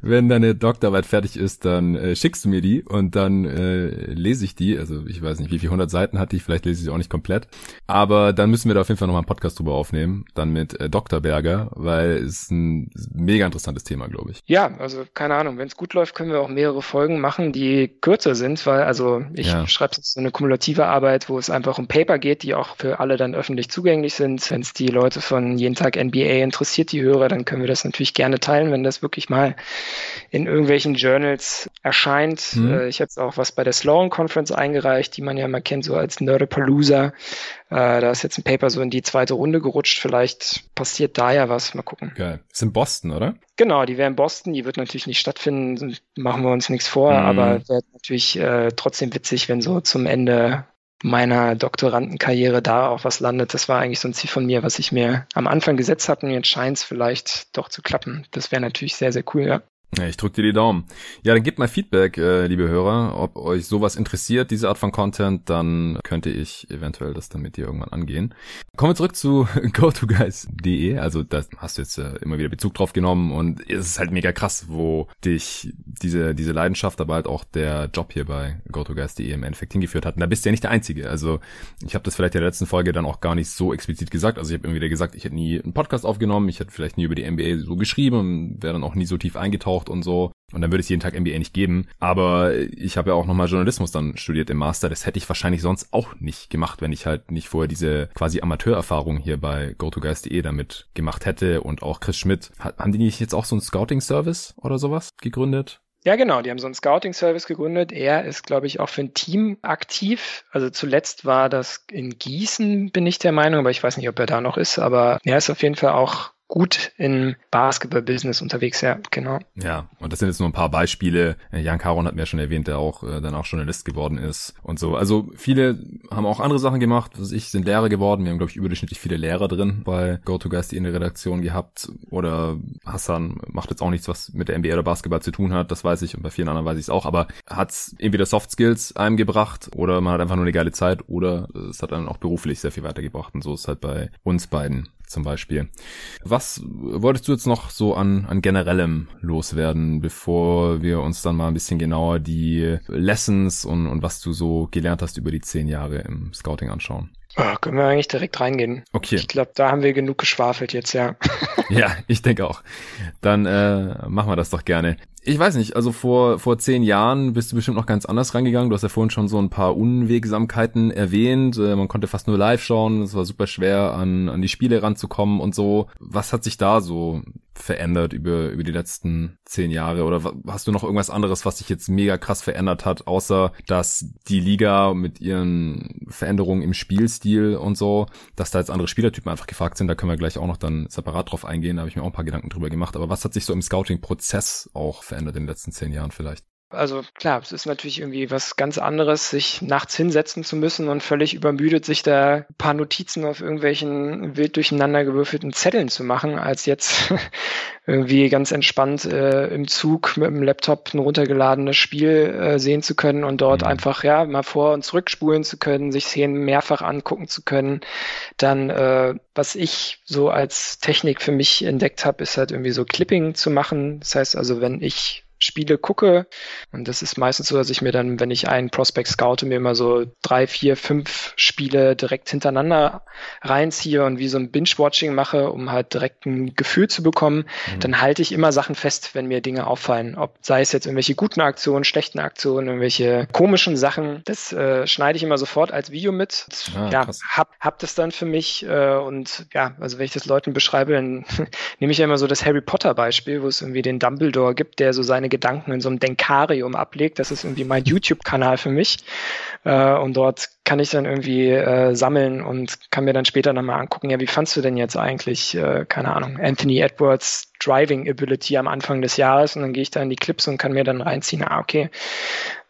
wenn deine Doktorarbeit fertig ist, dann äh, schickst du mir die und dann äh, lese ich die. Also ich weiß nicht, wie viele hundert Seiten hatte ich, vielleicht lese ich sie auch nicht komplett. Aber dann müssen wir da auf jeden Fall nochmal einen Podcast drüber aufnehmen, dann mit äh, Dr. Berger, weil es ein mega interessantes Thema, glaube ich. Ja, also keine Ahnung, wenn es gut läuft, können wir auch mehrere Folgen machen, die kürzer sind, weil also ich ja. schreibe jetzt so eine kumulative Arbeit, wo es einfach um Paper geht, die auch für alle dann öffentlich zugänglich sind. Wenn es die Leute von jeden Tag NBA interessiert, die Hörer, dann können wir das natürlich gerne teilen, wenn das wirklich mal in irgendwelchen Journals erscheint. Äh, ich habe jetzt auch was bei der Sloan Conference eingereicht, die man ja mal kennt, so als Nerdapalooza äh, da ist jetzt ein Paper so in die zweite Runde gerutscht. Vielleicht passiert da ja was. Mal gucken. Geil. Ist in Boston, oder? Genau, die wäre in Boston. Die wird natürlich nicht stattfinden. Machen wir uns nichts vor. Mhm. Aber wäre natürlich äh, trotzdem witzig, wenn so zum Ende meiner Doktorandenkarriere da auch was landet. Das war eigentlich so ein Ziel von mir, was ich mir am Anfang gesetzt habe und jetzt scheint es vielleicht doch zu klappen. Das wäre natürlich sehr, sehr cool, ja. Ich drücke dir die Daumen. Ja, dann gebt mal Feedback, äh, liebe Hörer, ob euch sowas interessiert, diese Art von Content, dann könnte ich eventuell das dann mit dir irgendwann angehen. Kommen wir zurück zu gotoguys.de. Also da hast du jetzt äh, immer wieder Bezug drauf genommen und es ist halt mega krass, wo dich diese, diese Leidenschaft, aber halt auch der Job hier bei gotoguys.de im Endeffekt hingeführt hat. Und da bist du ja nicht der Einzige. Also ich habe das vielleicht in der letzten Folge dann auch gar nicht so explizit gesagt. Also ich habe immer wieder gesagt, ich hätte nie einen Podcast aufgenommen, ich hätte vielleicht nie über die NBA so geschrieben und wäre dann auch nie so tief eingetaucht gebraucht und so. Und dann würde es jeden Tag MBA nicht geben. Aber ich habe ja auch nochmal Journalismus dann studiert im Master. Das hätte ich wahrscheinlich sonst auch nicht gemacht, wenn ich halt nicht vorher diese quasi Amateurerfahrung hier bei GoToGuys.de damit gemacht hätte. Und auch Chris Schmidt. Haben die nicht jetzt auch so einen Scouting-Service oder sowas gegründet? Ja, genau. Die haben so einen Scouting-Service gegründet. Er ist, glaube ich, auch für ein Team aktiv. Also zuletzt war das in Gießen, bin ich der Meinung, aber ich weiß nicht, ob er da noch ist. Aber er ist auf jeden Fall auch gut im Basketball-Business unterwegs, ja, genau. Ja, und das sind jetzt nur ein paar Beispiele. Jan Caron hat mir schon erwähnt, der auch äh, dann auch Journalist geworden ist und so. Also viele haben auch andere Sachen gemacht, was ich, sind Lehrer geworden. Wir haben, glaube ich, überdurchschnittlich viele Lehrer drin bei GoToGuys, die in der Redaktion gehabt. Oder Hassan macht jetzt auch nichts, was mit der NBA oder Basketball zu tun hat, das weiß ich und bei vielen anderen weiß ich es auch, aber hat entweder Soft Skills einem gebracht oder man hat einfach nur eine geile Zeit oder es hat dann auch beruflich sehr viel weitergebracht und so ist halt bei uns beiden zum Beispiel. Was wolltest du jetzt noch so an, an generellem loswerden, bevor wir uns dann mal ein bisschen genauer die Lessons und, und was du so gelernt hast über die zehn Jahre im Scouting anschauen? Oh, können wir eigentlich direkt reingehen. Okay. Ich glaube, da haben wir genug geschwafelt jetzt, ja. ja, ich denke auch. Dann äh, machen wir das doch gerne. Ich weiß nicht, also vor, vor zehn Jahren bist du bestimmt noch ganz anders rangegangen. Du hast ja vorhin schon so ein paar Unwegsamkeiten erwähnt. Äh, man konnte fast nur live schauen. Es war super schwer, an, an die Spiele ranzukommen und so. Was hat sich da so verändert über, über die letzten zehn Jahre? Oder hast du noch irgendwas anderes, was sich jetzt mega krass verändert hat, außer dass die Liga mit ihren Veränderungen im Spielstil und so, dass da jetzt andere Spielertypen einfach gefragt sind? Da können wir gleich auch noch dann separat drauf eingehen. Da habe ich mir auch ein paar Gedanken drüber gemacht. Aber was hat sich so im Scouting-Prozess auch verändert in den letzten zehn Jahren vielleicht? Also klar, es ist natürlich irgendwie was ganz anderes, sich nachts hinsetzen zu müssen und völlig übermüdet, sich da ein paar Notizen auf irgendwelchen wild durcheinander gewürfelten Zetteln zu machen, als jetzt irgendwie ganz entspannt äh, im Zug mit dem Laptop ein runtergeladenes Spiel äh, sehen zu können und dort mhm. einfach ja mal vor und zurückspulen zu können, sich Szenen mehrfach angucken zu können. Dann, äh, was ich so als Technik für mich entdeckt habe, ist halt irgendwie so Clipping zu machen. Das heißt also, wenn ich Spiele gucke. Und das ist meistens so, dass ich mir dann, wenn ich einen Prospect scoute, mir immer so drei, vier, fünf Spiele direkt hintereinander reinziehe und wie so ein Binge-Watching mache, um halt direkt ein Gefühl zu bekommen, mhm. dann halte ich immer Sachen fest, wenn mir Dinge auffallen. Ob sei es jetzt irgendwelche guten Aktionen, schlechten Aktionen, irgendwelche komischen Sachen, das äh, schneide ich immer sofort als Video mit. Ah, ja, hab, hab das dann für mich äh, und ja, also wenn ich das Leuten beschreibe, dann nehme ich ja immer so das Harry Potter Beispiel, wo es irgendwie den Dumbledore gibt, der so seine Gedanken in so einem Denkarium ablegt. Das ist irgendwie mein YouTube-Kanal für mich. Äh, und dort kann ich dann irgendwie äh, sammeln und kann mir dann später nochmal angucken, ja, wie fandst du denn jetzt eigentlich, äh, keine Ahnung, Anthony Edwards Driving Ability am Anfang des Jahres und dann gehe ich da in die Clips und kann mir dann reinziehen, ah, okay,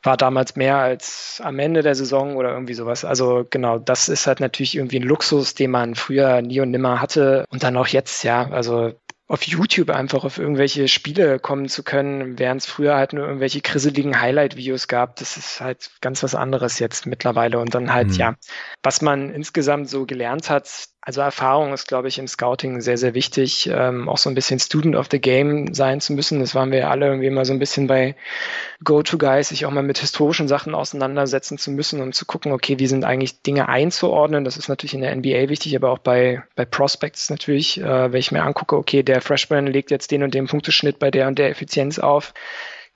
war damals mehr als am Ende der Saison oder irgendwie sowas. Also genau, das ist halt natürlich irgendwie ein Luxus, den man früher nie und nimmer hatte und dann auch jetzt, ja, also auf YouTube einfach auf irgendwelche Spiele kommen zu können, während es früher halt nur irgendwelche grisseligen Highlight-Videos gab. Das ist halt ganz was anderes jetzt mittlerweile. Und dann halt, mhm. ja, was man insgesamt so gelernt hat, also Erfahrung ist, glaube ich, im Scouting sehr, sehr wichtig, ähm, auch so ein bisschen Student of the Game sein zu müssen. Das waren wir alle irgendwie mal so ein bisschen bei Go-To-Guys, sich auch mal mit historischen Sachen auseinandersetzen zu müssen, um zu gucken, okay, wie sind eigentlich Dinge einzuordnen. Das ist natürlich in der NBA wichtig, aber auch bei, bei Prospects natürlich, äh, wenn ich mir angucke, okay, der Freshman legt jetzt den und den Punkteschnitt bei der und der Effizienz auf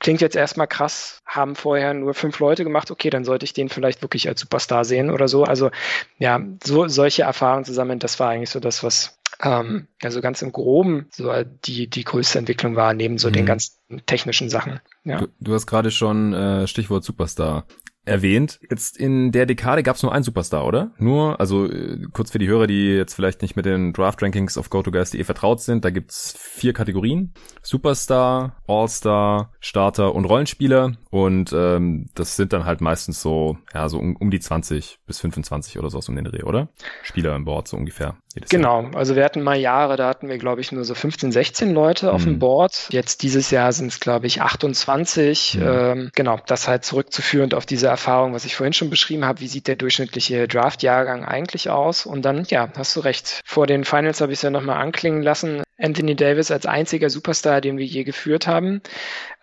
klingt jetzt erstmal krass, haben vorher nur fünf Leute gemacht, okay, dann sollte ich den vielleicht wirklich als Superstar sehen oder so. Also ja, so solche Erfahrungen zusammen, das war eigentlich so das, was ähm, also ganz im Groben so die, die größte Entwicklung war, neben so mhm. den ganzen technischen Sachen. Ja. Du, du hast gerade schon äh, Stichwort Superstar erwähnt. Jetzt in der Dekade gab es nur einen Superstar, oder? Nur, also äh, kurz für die Hörer, die jetzt vielleicht nicht mit den Draft-Rankings auf GoToGuys.de vertraut sind, da gibt's vier Kategorien. Superstar, All-Star, Starter und Rollenspieler. Und ähm, das sind dann halt meistens so, ja, so um, um die 20 bis 25 oder so aus um den Dreh, oder? Spieler im Board, so ungefähr. Genau, Jahr. also wir hatten mal Jahre, da hatten wir, glaube ich, nur so 15, 16 Leute auf dem mhm. Board. Jetzt dieses Jahr sind es, glaube ich, 28. Mhm. Ähm, genau, das halt zurückzuführend auf diese Erfahrung, was ich vorhin schon beschrieben habe. Wie sieht der durchschnittliche Draft-Jahrgang eigentlich aus? Und dann, ja, hast du recht. Vor den Finals habe ich es ja nochmal anklingen lassen. Anthony Davis als einziger Superstar, den wir je geführt haben.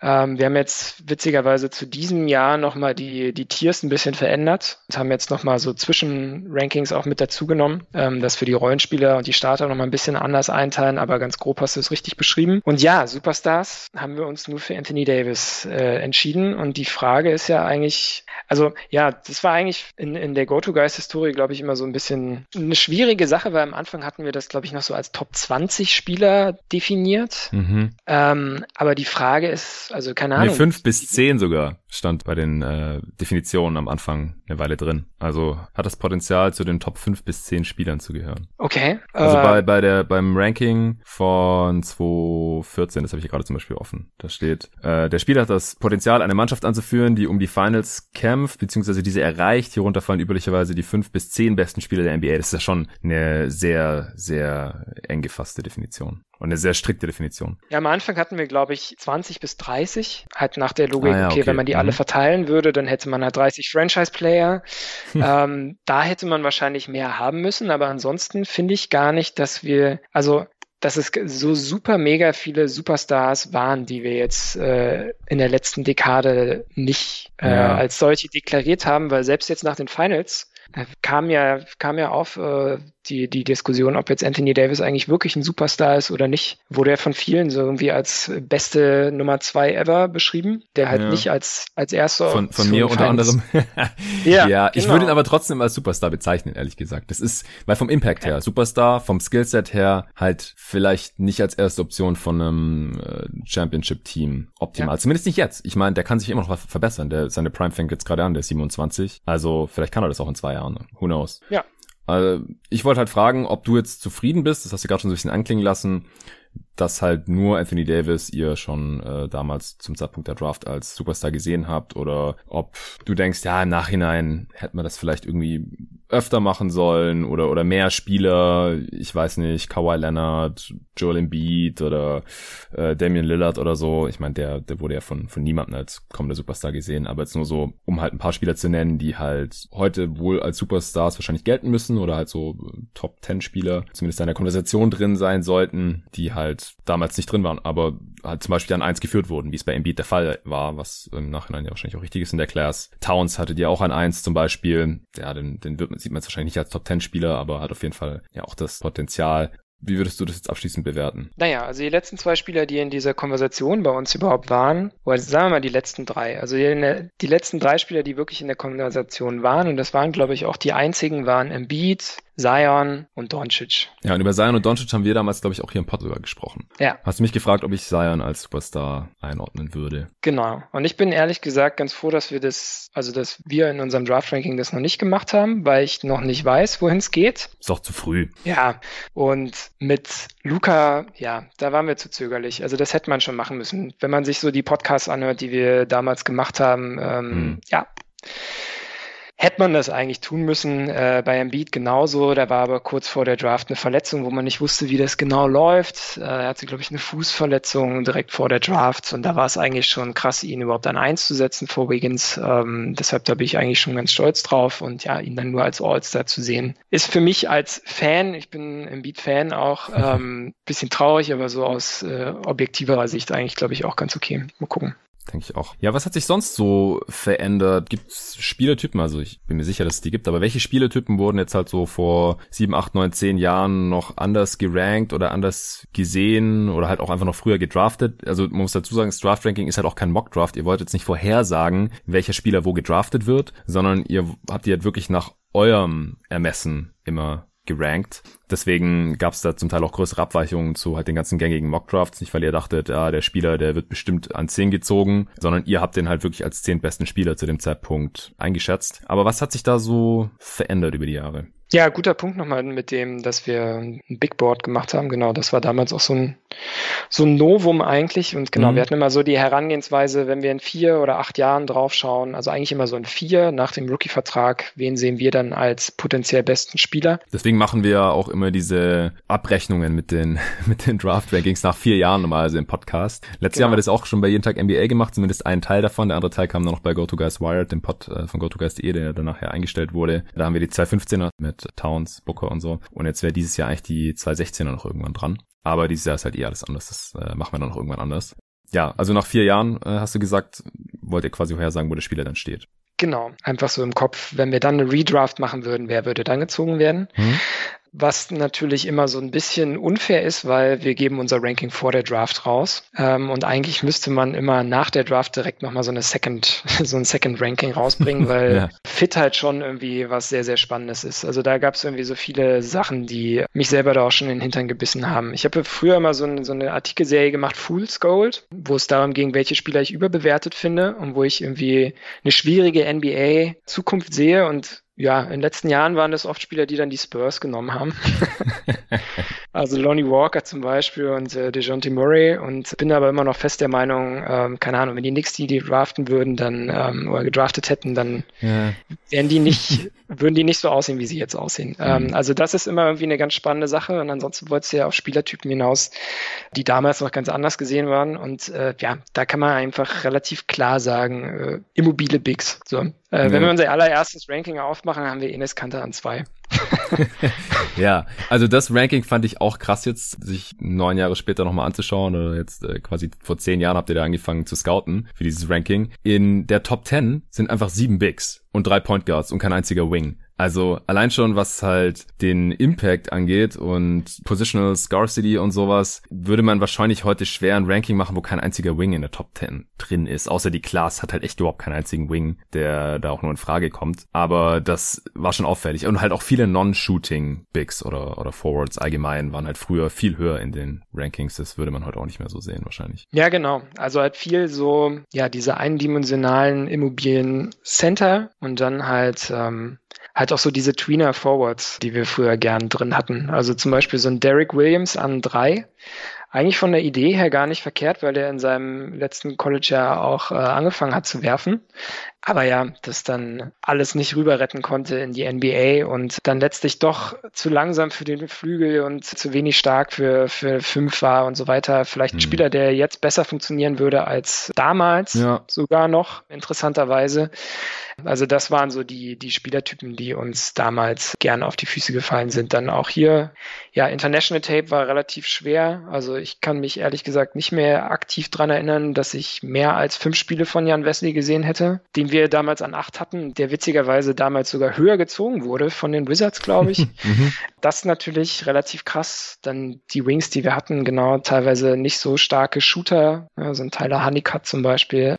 Ähm, wir haben jetzt witzigerweise zu diesem Jahr nochmal die, die Tiers ein bisschen verändert und haben jetzt nochmal so Zwischenrankings auch mit dazugenommen, ähm, das für die Rollenspieler und die Starter nochmal ein bisschen anders einteilen, aber ganz grob hast du es richtig beschrieben. Und ja, Superstars haben wir uns nur für Anthony Davis äh, entschieden und die Frage ist ja eigentlich, also ja, das war eigentlich in, in der Go-To-Guys-Historie, glaube ich, immer so ein bisschen eine schwierige Sache, weil am Anfang hatten wir das, glaube ich, noch so als Top 20 Spieler definiert. Mhm. Ähm, aber die Frage ist, also keine Ahnung. Nee, fünf bis zehn sogar stand bei den äh, Definitionen am Anfang eine Weile drin. Also hat das Potenzial, zu den Top fünf bis zehn Spielern zu gehören. Okay. Also äh, bei, bei der, beim Ranking von 2014, das habe ich hier gerade zum Beispiel offen. Da steht, äh, der Spieler hat das Potenzial, eine Mannschaft anzuführen, die um die Finals kämpft, beziehungsweise diese erreicht. Hierunter fallen üblicherweise die fünf bis zehn besten Spieler der NBA. Das ist ja schon eine sehr, sehr eng gefasste Definition. Und eine sehr strikte Definition. Ja, am Anfang hatten wir, glaube ich, 20 bis 30. Halt nach der Logik, ah, ja, okay, okay, wenn man die mhm. alle verteilen würde, dann hätte man halt 30 Franchise-Player. Hm. ähm, da hätte man wahrscheinlich mehr haben müssen. Aber ansonsten finde ich gar nicht, dass wir, also dass es so super mega viele Superstars waren, die wir jetzt äh, in der letzten Dekade nicht äh, ja. als solche deklariert haben, weil selbst jetzt nach den Finals kam ja, kam ja auf, äh, die, die Diskussion, ob jetzt Anthony Davis eigentlich wirklich ein Superstar ist oder nicht, wurde er von vielen so irgendwie als beste Nummer zwei ever beschrieben, der halt ja. nicht als, als erster. Von, von mir unter anderem. ja, ja ich genau. würde ihn aber trotzdem als Superstar bezeichnen, ehrlich gesagt. Das ist, weil vom Impact her, Superstar, vom Skillset her, halt vielleicht nicht als erste Option von einem äh, Championship-Team optimal. Ja. Zumindest nicht jetzt. Ich meine, der kann sich immer noch verbessern. Der, seine Prime fängt jetzt gerade an, der ist 27. Also vielleicht kann er das auch in zwei Jahren. Who knows? Ja. Also, ich wollte halt fragen, ob du jetzt zufrieden bist, das hast du gerade schon so ein bisschen anklingen lassen, dass halt nur Anthony Davis ihr schon äh, damals zum Zeitpunkt der Draft als Superstar gesehen habt oder ob du denkst, ja, im Nachhinein hätte man das vielleicht irgendwie öfter machen sollen oder, oder mehr Spieler, ich weiß nicht, Kawhi Leonard, Joel Embiid oder äh, Damian Lillard oder so. Ich meine, der, der wurde ja von, von niemandem als kommender Superstar gesehen, aber jetzt nur so, um halt ein paar Spieler zu nennen, die halt heute wohl als Superstars wahrscheinlich gelten müssen oder halt so Top 10 Spieler, zumindest in der Konversation drin sein sollten, die halt damals nicht drin waren, aber halt zum Beispiel an eins geführt wurden, wie es bei Embiid der Fall war, was im Nachhinein ja wahrscheinlich auch richtig ist in der Class. Towns hatte die auch an eins zum Beispiel. Ja, den, den wird sieht man jetzt wahrscheinlich nicht als Top Ten Spieler, aber hat auf jeden Fall ja auch das Potenzial. Wie würdest du das jetzt abschließend bewerten? Naja, also die letzten zwei Spieler, die in dieser Konversation bei uns überhaupt waren, oder sagen wir mal die letzten drei, also die, die letzten drei Spieler, die wirklich in der Konversation waren, und das waren, glaube ich, auch die einzigen, waren Embiid, Zion und Doncic. Ja, und über Zion und Doncic haben wir damals, glaube ich, auch hier im Pod drüber gesprochen. Ja. Hast du mich gefragt, ob ich Zion als Superstar einordnen würde? Genau. Und ich bin ehrlich gesagt ganz froh, dass wir das, also dass wir in unserem Draft-Ranking das noch nicht gemacht haben, weil ich noch nicht weiß, wohin es geht. Ist doch zu früh. Ja. Und mit Luca, ja, da waren wir zu zögerlich. Also das hätte man schon machen müssen. Wenn man sich so die Podcasts anhört, die wir damals gemacht haben, ähm, hm. ja hätte man das eigentlich tun müssen. Äh, bei Embiid genauso. Da war aber kurz vor der Draft eine Verletzung, wo man nicht wusste, wie das genau läuft. Äh, er hatte, glaube ich, eine Fußverletzung direkt vor der Draft. Und da war es eigentlich schon krass, ihn überhaupt an eins zu setzen vor Wiggins. Ähm, deshalb da bin ich eigentlich schon ganz stolz drauf. Und ja, ihn dann nur als All-Star zu sehen, ist für mich als Fan, ich bin Embiid-Fan auch, ähm, bisschen traurig, aber so aus äh, objektiverer Sicht eigentlich, glaube ich, auch ganz okay. Mal gucken. Denke ich auch. Ja, was hat sich sonst so verändert? Gibt es Spielertypen? Also ich bin mir sicher, dass es die gibt, aber welche Spielertypen wurden jetzt halt so vor sieben, acht, neun, zehn Jahren noch anders gerankt oder anders gesehen oder halt auch einfach noch früher gedraftet? Also man muss dazu sagen, das Draft-Ranking ist halt auch kein Mock-Draft. Ihr wollt jetzt nicht vorhersagen, welcher Spieler wo gedraftet wird, sondern ihr habt die halt wirklich nach eurem Ermessen immer gerankt. Deswegen gab es da zum Teil auch größere Abweichungen zu halt den ganzen gängigen Mockdrafts. Nicht, weil ihr dachtet, ja, der Spieler, der wird bestimmt an 10 gezogen, sondern ihr habt den halt wirklich als 10 besten Spieler zu dem Zeitpunkt eingeschätzt. Aber was hat sich da so verändert über die Jahre? Ja, guter Punkt nochmal mit dem, dass wir ein Big Board gemacht haben. Genau, das war damals auch so ein, so ein Novum eigentlich. Und genau, mhm. wir hatten immer so die Herangehensweise, wenn wir in vier oder acht Jahren draufschauen, also eigentlich immer so in vier nach dem Rookie-Vertrag, wen sehen wir dann als potenziell besten Spieler? Deswegen machen wir auch immer diese Abrechnungen mit den, mit den Draft-Rankings nach vier Jahren normalerweise im Podcast. Letztes genau. Jahr haben wir das auch schon bei jeden Tag NBA gemacht, zumindest einen Teil davon. Der andere Teil kam dann noch bei GoToGuys Wired, dem Pod äh, von GoToGuys.de, der dann nachher eingestellt wurde. Da haben wir die 215er mit mit Towns, Booker und so. Und jetzt wäre dieses Jahr eigentlich die 216er noch irgendwann dran. Aber dieses Jahr ist halt eh alles anders. Das äh, machen wir dann noch irgendwann anders. Ja, also nach vier Jahren äh, hast du gesagt, wollt ihr quasi vorhersagen, wo der Spieler dann steht. Genau, einfach so im Kopf, wenn wir dann eine Redraft machen würden, wer würde dann gezogen werden? Mhm was natürlich immer so ein bisschen unfair ist, weil wir geben unser Ranking vor der Draft raus. Ähm, und eigentlich müsste man immer nach der Draft direkt nochmal so eine Second, so ein Second Ranking rausbringen, weil ja. Fit halt schon irgendwie was sehr, sehr Spannendes ist. Also da gab es irgendwie so viele Sachen, die mich selber da auch schon in den Hintern gebissen haben. Ich habe früher immer so, ein, so eine Artikelserie gemacht, Fool's Gold, wo es darum ging, welche Spieler ich überbewertet finde und wo ich irgendwie eine schwierige NBA Zukunft sehe und ja, in den letzten Jahren waren das oft Spieler, die dann die Spurs genommen haben. also Lonnie Walker zum Beispiel und äh, DeJounte Murray und bin aber immer noch fest der Meinung, ähm, keine Ahnung, wenn die Knicks die, die draften würden, dann ähm, oder gedraftet hätten, dann ja. wären die nicht, würden die nicht so aussehen, wie sie jetzt aussehen. Mhm. Ähm, also das ist immer irgendwie eine ganz spannende Sache und ansonsten wolltest du ja auf Spielertypen hinaus, die damals noch ganz anders gesehen waren und äh, ja, da kann man einfach relativ klar sagen, äh, immobile Bigs. So, äh, ja. Wenn wir unser allererstes Ranking aufmachen, haben wir Enes Kanter an zwei. ja, also das Ranking fand ich auch krass jetzt, sich neun Jahre später nochmal anzuschauen oder jetzt äh, quasi vor zehn Jahren habt ihr da angefangen zu scouten für dieses Ranking. In der Top Ten sind einfach sieben Bigs und drei Point Guards und kein einziger Wing. Also allein schon, was halt den Impact angeht und Positional Scarcity und sowas, würde man wahrscheinlich heute schwer ein Ranking machen, wo kein einziger Wing in der Top 10 drin ist. Außer die Class hat halt echt überhaupt keinen einzigen Wing, der da auch nur in Frage kommt. Aber das war schon auffällig. Und halt auch viele Non-Shooting Bigs oder, oder Forwards allgemein waren halt früher viel höher in den Rankings. Das würde man heute auch nicht mehr so sehen wahrscheinlich. Ja, genau. Also halt viel so, ja, diese eindimensionalen Immobilien Center und dann halt ähm, halt auch so diese Tweener Forwards, die wir früher gern drin hatten. Also zum Beispiel so ein Derek Williams an drei. Eigentlich von der Idee her gar nicht verkehrt, weil er in seinem letzten College-Jahr auch äh, angefangen hat zu werfen. Aber ja, das dann alles nicht rüber retten konnte in die NBA und dann letztlich doch zu langsam für den Flügel und zu wenig stark für, für fünf war und so weiter. Vielleicht ein mhm. Spieler, der jetzt besser funktionieren würde als damals, ja. sogar noch, interessanterweise. Also das waren so die, die Spielertypen, die uns damals gerne auf die Füße gefallen sind. Dann auch hier, ja, International Tape war relativ schwer. Also ich kann mich ehrlich gesagt nicht mehr aktiv dran erinnern, dass ich mehr als fünf Spiele von Jan Wesley gesehen hätte, den wir damals an acht hatten, der witzigerweise damals sogar höher gezogen wurde von den Wizards, glaube ich. Mhm. das natürlich relativ krass. Dann die Wings, die wir hatten, genau, teilweise nicht so starke Shooter, ja, so ein Tyler Honeycutt zum Beispiel.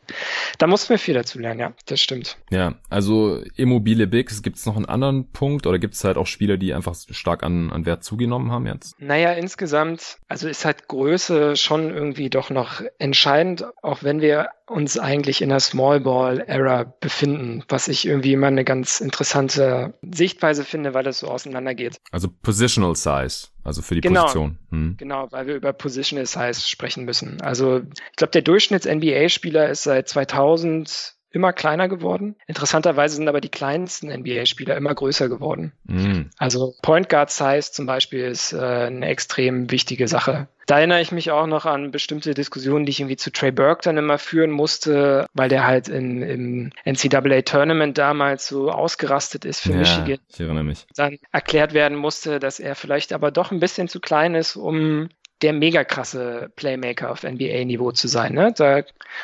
Da mussten wir viel dazu lernen, ja, das stimmt. Ja, also immobile Bigs, gibt es noch einen anderen Punkt oder gibt es halt auch Spieler, die einfach stark an, an Wert zugenommen haben jetzt? Naja, insgesamt, also ist halt Größe schon irgendwie doch noch entscheidend, auch wenn wir uns eigentlich in der Small Ball Era befinden, was ich irgendwie immer eine ganz interessante Sichtweise finde, weil das so auseinandergeht. Also Positional Size, also für die genau, Position. Hm. Genau, weil wir über Positional Size sprechen müssen. Also ich glaube, der Durchschnitts-NBA-Spieler ist seit 2000 immer kleiner geworden. Interessanterweise sind aber die kleinsten NBA-Spieler immer größer geworden. Mm. Also Point Guard Size zum Beispiel ist äh, eine extrem wichtige Sache. Da erinnere ich mich auch noch an bestimmte Diskussionen, die ich irgendwie zu Trey Burke dann immer führen musste, weil der halt in, im NCAA Tournament damals so ausgerastet ist für ja, Michigan. Ich erinnere mich. Dann erklärt werden musste, dass er vielleicht aber doch ein bisschen zu klein ist, um der mega krasse Playmaker auf NBA-Niveau zu sein. Ne? Da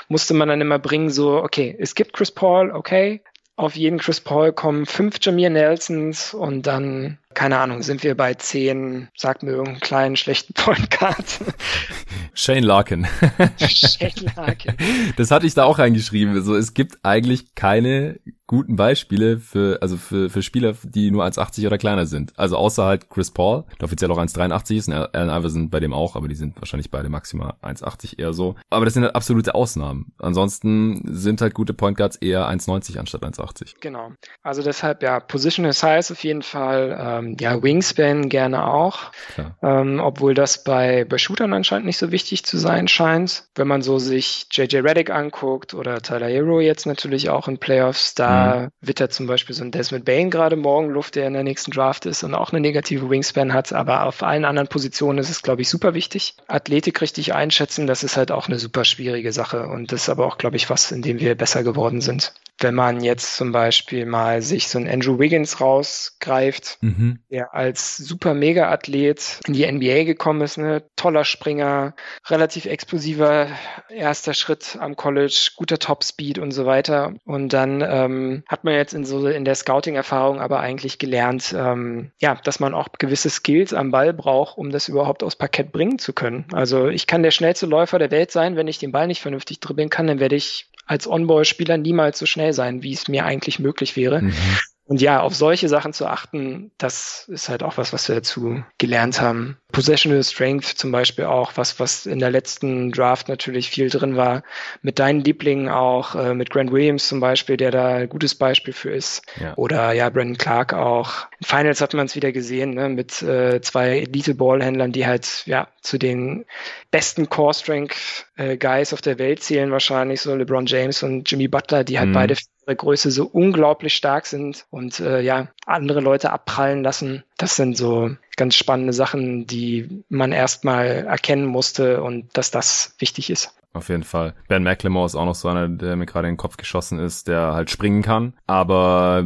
musste man dann immer bringen, so, okay, es gibt Chris Paul, okay, auf jeden Chris Paul kommen fünf Jameer Nelsons und dann, keine Ahnung, sind wir bei zehn, sag mir irgendeinen kleinen, schlechten Point Guard. Shane Larkin. Shane Larkin. Das hatte ich da auch reingeschrieben. Also es gibt eigentlich keine guten Beispiele für, also für, für Spieler, die nur 1,80 oder kleiner sind. Also außer halt Chris Paul, der offiziell auch 1,83 ist, und Allen Iverson bei dem auch, aber die sind wahrscheinlich beide maximal 1,80 eher so. Aber das sind halt absolute Ausnahmen. Ansonsten sind halt gute Point Guards eher 1,90 anstatt 1,80. Genau. Also deshalb, ja, Positional Size auf jeden Fall, ähm, ja, Wingspan gerne auch. Ähm, obwohl das bei, bei Shootern anscheinend nicht so wichtig zu sein scheint. Wenn man so sich JJ Reddick anguckt oder Tyler Hero jetzt natürlich auch in Playoffs, da mhm. wittert zum Beispiel so ein Desmond Bain gerade morgen Luft, der in der nächsten Draft ist und auch eine negative Wingspan hat. Aber auf allen anderen Positionen ist es, glaube ich, super wichtig. Athletik richtig einschätzen, das ist halt auch eine super schwierige Sache. Und das ist aber auch, glaube ich, was, in dem wir besser geworden sind wenn man jetzt zum Beispiel mal sich so einen Andrew Wiggins rausgreift, mhm. der als super Mega-Athlet in die NBA gekommen ist, ne? toller Springer, relativ explosiver erster Schritt am College, guter Topspeed und so weiter. Und dann ähm, hat man jetzt in so in der Scouting-Erfahrung aber eigentlich gelernt, ähm, ja, dass man auch gewisse Skills am Ball braucht, um das überhaupt aufs Parkett bringen zu können. Also ich kann der schnellste Läufer der Welt sein, wenn ich den Ball nicht vernünftig dribbeln kann, dann werde ich als On-Ball-Spieler niemals so schnell sein, wie es mir eigentlich möglich wäre. Mhm. Und ja, auf solche Sachen zu achten, das ist halt auch was, was wir dazu gelernt haben. Possessional Strength zum Beispiel auch, was, was in der letzten Draft natürlich viel drin war. Mit deinen Lieblingen auch, äh, mit Grant Williams zum Beispiel, der da ein gutes Beispiel für ist. Ja. Oder ja, Brandon Clark auch. In Finals hat man es wieder gesehen, ne, mit äh, zwei Elite-Ballhändlern, die halt ja zu den besten Core-Strength-Guys äh, auf der Welt zählen wahrscheinlich, so LeBron James und Jimmy Butler, die halt mhm. beide Größe so unglaublich stark sind und äh, ja, andere Leute abprallen lassen. Das sind so ganz spannende Sachen, die man erstmal erkennen musste und dass das wichtig ist. Auf jeden Fall. Ben McLemore ist auch noch so einer, der mir gerade in den Kopf geschossen ist, der halt springen kann, aber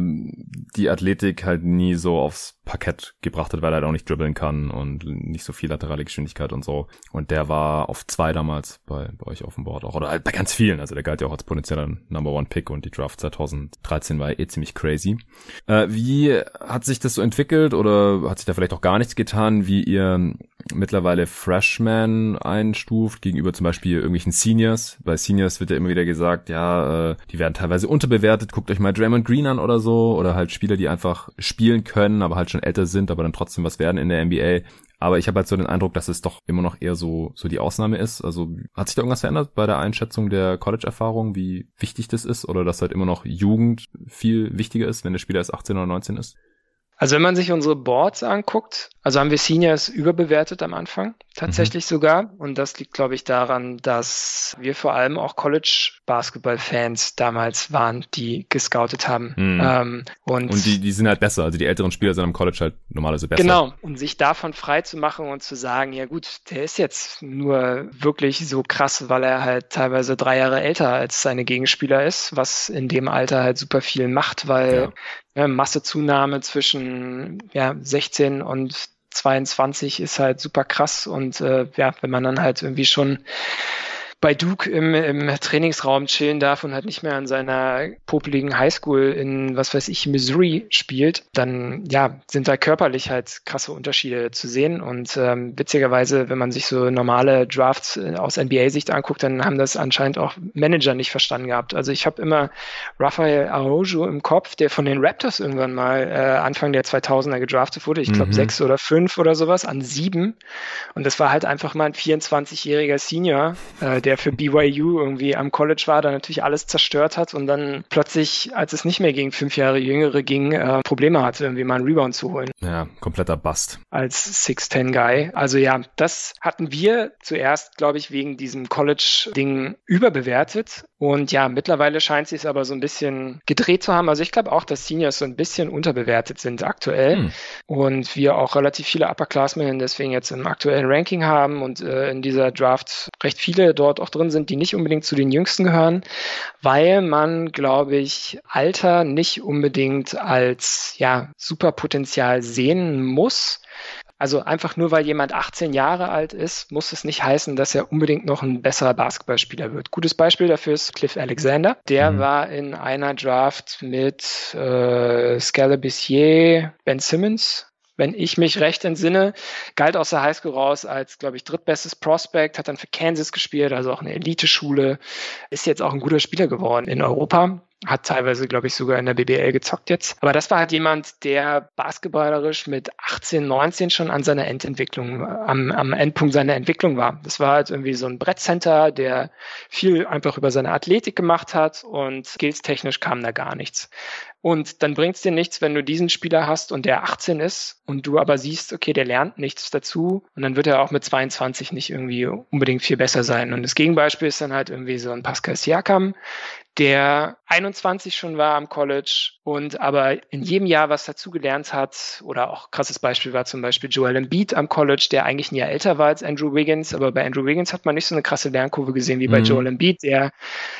die Athletik halt nie so aufs Parkett gebracht hat, weil er halt auch nicht dribbeln kann und nicht so viel laterale Geschwindigkeit und so. Und der war auf zwei damals bei, bei euch auf dem Board auch. Oder halt bei ganz vielen. Also der galt ja auch als potenzieller Number One Pick und die Draft 2013 war eh ziemlich crazy. Äh, wie hat sich das so entwickelt oder hat sich da vielleicht auch gar nichts getan, wie ihr mittlerweile Freshmen einstuft gegenüber zum Beispiel irgendwelchen Seniors. Bei Seniors wird ja immer wieder gesagt, ja, äh, die werden teilweise unterbewertet. Guckt euch mal Draymond Green an oder so. Oder halt Spieler, die einfach spielen können, aber halt schon älter sind, aber dann trotzdem was werden in der NBA. Aber ich habe halt so den Eindruck, dass es doch immer noch eher so, so die Ausnahme ist. Also hat sich da irgendwas verändert bei der Einschätzung der College-Erfahrung, wie wichtig das ist? Oder dass halt immer noch Jugend viel wichtiger ist, wenn der Spieler erst 18 oder 19 ist? Also wenn man sich unsere Boards anguckt, also haben wir Seniors überbewertet am Anfang, tatsächlich mhm. sogar. Und das liegt, glaube ich, daran, dass wir vor allem auch College-Basketball-Fans damals waren, die gescoutet haben. Mhm. Ähm, und, und die, die sind halt besser. Also die älteren Spieler sind am College halt normalerweise besser. Genau. Und sich davon frei zu machen und zu sagen, ja gut, der ist jetzt nur wirklich so krass, weil er halt teilweise drei Jahre älter als seine Gegenspieler ist, was in dem Alter halt super viel macht, weil ja. Ja, Massezunahme zwischen ja, 16 und 22 ist halt super krass und äh, ja, wenn man dann halt irgendwie schon bei Duke im, im Trainingsraum chillen darf und halt nicht mehr an seiner popeligen Highschool in, was weiß ich, Missouri spielt, dann ja, sind da körperlich halt krasse Unterschiede zu sehen. Und ähm, witzigerweise, wenn man sich so normale Drafts äh, aus NBA-Sicht anguckt, dann haben das anscheinend auch Manager nicht verstanden gehabt. Also ich habe immer Rafael Araujo im Kopf, der von den Raptors irgendwann mal äh, Anfang der 2000er gedraftet wurde. Ich glaube mhm. sechs oder fünf oder sowas an sieben. Und das war halt einfach mal ein 24-jähriger Senior, äh, der der für BYU irgendwie am College war, da natürlich alles zerstört hat und dann plötzlich, als es nicht mehr gegen fünf Jahre Jüngere ging, äh, Probleme hatte, irgendwie mal einen Rebound zu holen. Ja, kompletter Bust. Als 6'10-Guy. Also ja, das hatten wir zuerst, glaube ich, wegen diesem College-Ding überbewertet. Und ja, mittlerweile scheint sich es aber so ein bisschen gedreht zu haben. Also ich glaube auch, dass Seniors so ein bisschen unterbewertet sind aktuell. Hm. Und wir auch relativ viele Upperclassmen deswegen jetzt im aktuellen Ranking haben und äh, in dieser Draft recht viele dort auch drin sind, die nicht unbedingt zu den Jüngsten gehören, weil man, glaube ich, Alter nicht unbedingt als ja, Superpotenzial sehen muss. Also einfach nur weil jemand 18 Jahre alt ist, muss es nicht heißen, dass er unbedingt noch ein besserer Basketballspieler wird. Gutes Beispiel dafür ist Cliff Alexander. Der mhm. war in einer Draft mit äh, Scalabissier, Ben Simmons wenn ich mich recht entsinne, galt aus der Highschool raus als, glaube ich, drittbestes Prospect, hat dann für Kansas gespielt, also auch eine Elite-Schule, ist jetzt auch ein guter Spieler geworden in Europa hat teilweise, glaube ich, sogar in der BBL gezockt jetzt. Aber das war halt jemand, der basketballerisch mit 18, 19 schon an seiner Endentwicklung, am, am Endpunkt seiner Entwicklung war. Das war halt irgendwie so ein Brettcenter, der viel einfach über seine Athletik gemacht hat und skillstechnisch kam da gar nichts. Und dann bringt es dir nichts, wenn du diesen Spieler hast und der 18 ist und du aber siehst, okay, der lernt nichts dazu und dann wird er auch mit 22 nicht irgendwie unbedingt viel besser sein. Und das Gegenbeispiel ist dann halt irgendwie so ein Pascal Siakam, der 21 schon war am College und aber in jedem Jahr was dazugelernt hat. Oder auch krasses Beispiel war zum Beispiel Joel Embiid am College, der eigentlich ein Jahr älter war als Andrew Wiggins, aber bei Andrew Wiggins hat man nicht so eine krasse Lernkurve gesehen wie bei mhm. Joel Embiid, der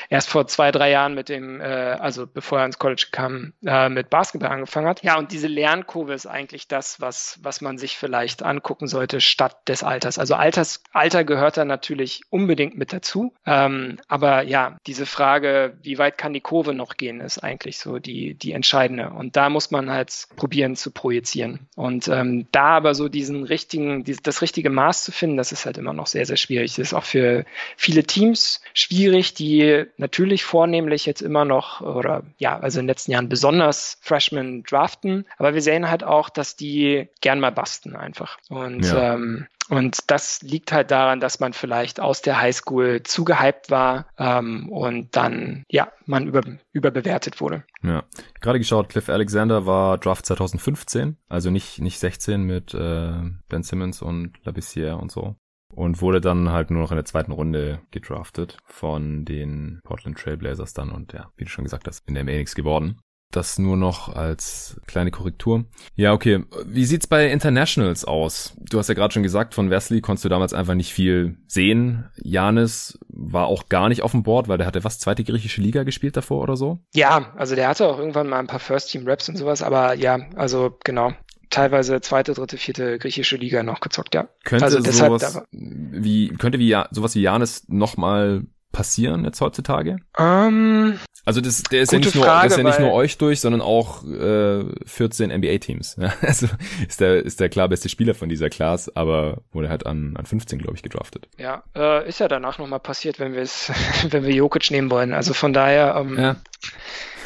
erst vor zwei, drei Jahren mit dem, äh, also bevor er ins College kam, äh, mit Basketball angefangen hat. Ja, und diese Lernkurve ist eigentlich das, was, was man sich vielleicht angucken sollte statt des Alters. Also Alters, Alter gehört da natürlich unbedingt mit dazu. Ähm, aber ja, diese Frage, wie weit kann die Kurve noch gehen, ist eigentlich so die, die entscheidende. Und da muss man halt probieren zu projizieren. Und ähm, da aber so diesen richtigen, die, das richtige Maß zu finden, das ist halt immer noch sehr, sehr schwierig. Das ist auch für viele Teams schwierig, die natürlich vornehmlich jetzt immer noch oder ja, also in den letzten Jahren besonders Freshmen draften. Aber wir sehen halt auch, dass die gern mal basten einfach. Und ja. ähm, und das liegt halt daran, dass man vielleicht aus der Highschool zu gehypt war ähm, und dann, ja, man über, überbewertet wurde. Ja, gerade geschaut, Cliff Alexander war Draft 2015, also nicht, nicht 16 mit äh, Ben Simmons und Labissiere und so. Und wurde dann halt nur noch in der zweiten Runde gedraftet von den Portland Trailblazers dann und ja, wie du schon gesagt hast, in der MA nichts geworden. Das nur noch als kleine Korrektur. Ja, okay. Wie sieht's bei Internationals aus? Du hast ja gerade schon gesagt, von Wesley konntest du damals einfach nicht viel sehen. Janis war auch gar nicht auf dem Board, weil der hatte was, zweite griechische Liga gespielt davor oder so? Ja, also der hatte auch irgendwann mal ein paar First-Team-Raps und sowas, aber ja, also genau, teilweise zweite, dritte, vierte griechische Liga noch gezockt, ja. Könnte also deshalb, sowas wie, könnte wie ja, sowas wie Janis nochmal passieren jetzt heutzutage? Um, ähm, also das, der ist ja nicht nur, Frage, ist ja nicht nur euch durch, sondern auch äh, 14 NBA-Teams. Ja, also ist der ist der klar beste Spieler von dieser Class, aber wurde halt an, an 15 glaube ich gedraftet. Ja, äh, ist ja danach nochmal passiert, wenn wir es, wenn wir Jokic nehmen wollen. Also von daher. Ähm, ja.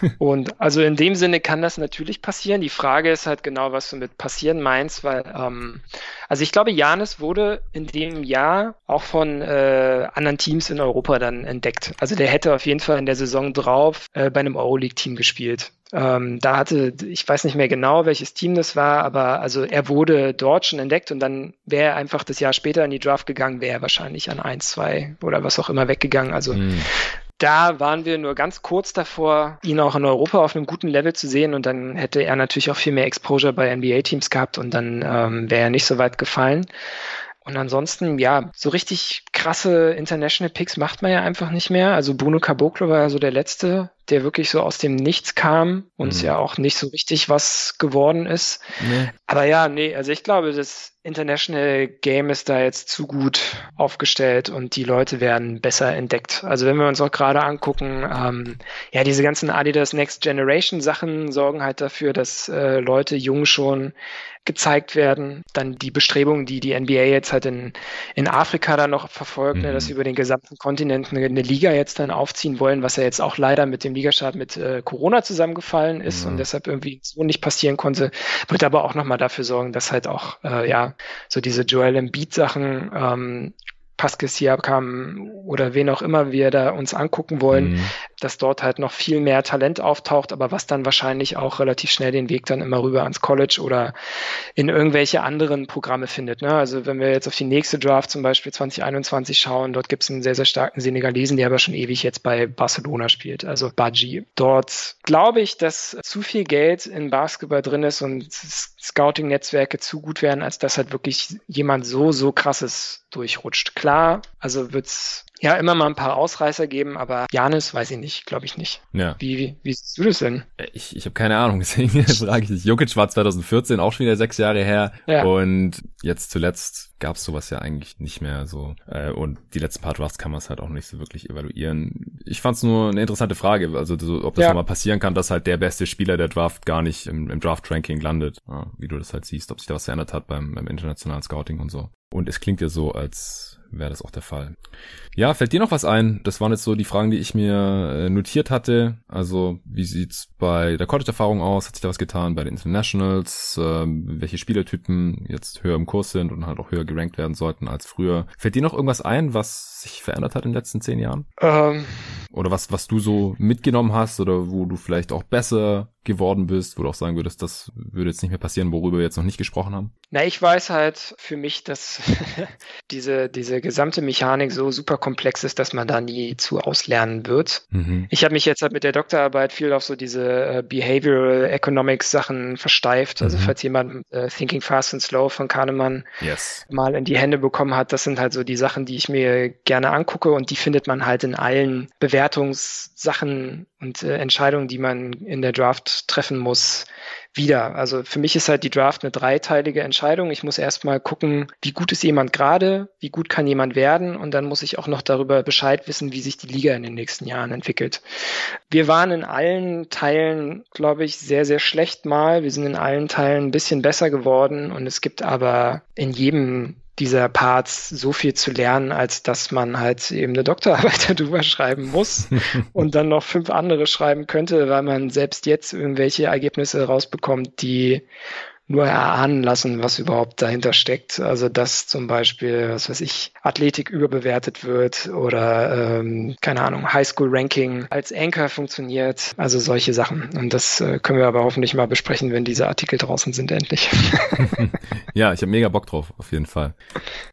Und also in dem Sinne kann das natürlich passieren. Die Frage ist halt genau, was du mit passieren meinst, weil ähm, also ich glaube, Janis wurde in dem Jahr auch von äh, anderen Teams in Europa dann entdeckt. Also der hätte auf jeden Fall in der Saison drauf äh, bei einem Euroleague-Team gespielt. Ähm, da hatte, ich weiß nicht mehr genau, welches Team das war, aber also er wurde dort schon entdeckt und dann wäre er einfach das Jahr später in die Draft gegangen, wäre er wahrscheinlich an 1, 2 oder was auch immer weggegangen. Also mhm. Da waren wir nur ganz kurz davor, ihn auch in Europa auf einem guten Level zu sehen und dann hätte er natürlich auch viel mehr Exposure bei NBA-Teams gehabt und dann ähm, wäre er nicht so weit gefallen. Und ansonsten, ja, so richtig krasse International Picks macht man ja einfach nicht mehr. Also Bruno Caboclo war ja so der letzte, der wirklich so aus dem Nichts kam und mhm. ja auch nicht so richtig was geworden ist. Nee. Aber ja, nee, also ich glaube, das International Game ist da jetzt zu gut aufgestellt und die Leute werden besser entdeckt. Also wenn wir uns auch gerade angucken, ähm, ja, diese ganzen Adidas Next Generation Sachen sorgen halt dafür, dass äh, Leute jung schon gezeigt werden. Dann die Bestrebungen, die die NBA jetzt halt in, in Afrika dann noch verfolgt, mhm. ne, dass sie mhm. über den gesamten Kontinent eine, eine, Liga jetzt dann aufziehen wollen, was ja jetzt auch leider mit dem Ligastart mit äh, Corona zusammengefallen ist mhm. und deshalb irgendwie so nicht passieren konnte, wird aber auch nochmal dafür sorgen, dass halt auch, äh, ja, so diese Joel Embiid Sachen ähm, Pascal Siakam oder wen auch immer wir da uns angucken wollen, mhm. Dass dort halt noch viel mehr Talent auftaucht, aber was dann wahrscheinlich auch relativ schnell den Weg dann immer rüber ans College oder in irgendwelche anderen Programme findet. Ne? Also wenn wir jetzt auf die nächste Draft zum Beispiel 2021 schauen, dort gibt es einen sehr, sehr starken Senegalesen, der aber schon ewig jetzt bei Barcelona spielt, also Baji. Dort glaube ich, dass zu viel Geld in Basketball drin ist und Scouting-Netzwerke zu gut werden, als dass halt wirklich jemand so, so krasses durchrutscht. Klar, also wird's ja immer mal ein paar Ausreißer geben, aber Janis weiß ich nicht, glaube ich nicht. Ja. Wie, wie, wie siehst du das denn? Äh, ich, ich habe keine Ahnung, deswegen frage ich dich. Jokic war 2014 auch schon wieder sechs Jahre her ja. und jetzt zuletzt gab es sowas ja eigentlich nicht mehr so. Äh, und die letzten paar Drafts kann man es halt auch nicht so wirklich evaluieren. Ich fand es nur eine interessante Frage, also so, ob das ja. nochmal passieren kann, dass halt der beste Spieler der Draft gar nicht im, im Draft-Ranking landet. Ja, wie du das halt siehst, ob sich da was verändert hat beim, beim internationalen Scouting und so. Und es klingt ja so, als wäre das auch der Fall. Ja, fällt dir noch was ein? Das waren jetzt so die Fragen, die ich mir äh, notiert hatte. Also, wie sieht's bei der College-Erfahrung aus? Hat sich da was getan bei den Internationals? Ähm, welche Spielertypen jetzt höher im Kurs sind und halt auch höher gerankt werden sollten als früher? Fällt dir noch irgendwas ein, was sich verändert hat in den letzten zehn Jahren? Ähm. Oder was, was du so mitgenommen hast oder wo du vielleicht auch besser geworden bist, wo du auch sagen würdest, das würde jetzt nicht mehr passieren, worüber wir jetzt noch nicht gesprochen haben? Na, ich weiß halt für mich, dass diese, diese gesamte Mechanik so super komplex ist, dass man da nie zu auslernen wird. Mhm. Ich habe mich jetzt halt mit der Doktorarbeit viel auf so diese äh, Behavioral Economics Sachen versteift. Also mhm. falls jemand äh, Thinking Fast and Slow von Kahnemann yes. mal in die Hände bekommen hat, das sind halt so die Sachen, die ich mir gerne angucke und die findet man halt in allen Bewertungssachen und äh, Entscheidungen, die man in der Draft treffen muss, wieder. Also für mich ist halt die Draft eine dreiteilige Entscheidung. Ich muss erstmal gucken, wie gut ist jemand gerade, wie gut kann jemand werden und dann muss ich auch noch darüber Bescheid wissen, wie sich die Liga in den nächsten Jahren entwickelt. Wir waren in allen Teilen, glaube ich, sehr, sehr schlecht mal. Wir sind in allen Teilen ein bisschen besser geworden und es gibt aber in jedem dieser Parts so viel zu lernen, als dass man halt eben eine Doktorarbeit darüber schreiben muss und dann noch fünf andere schreiben könnte, weil man selbst jetzt irgendwelche Ergebnisse rausbekommt, die nur erahnen lassen, was überhaupt dahinter steckt. Also dass zum Beispiel, was weiß ich, Athletik überbewertet wird oder ähm, keine Ahnung, Highschool-Ranking als Anchor funktioniert. Also solche Sachen. Und das äh, können wir aber hoffentlich mal besprechen, wenn diese Artikel draußen sind endlich. ja, ich habe mega Bock drauf, auf jeden Fall.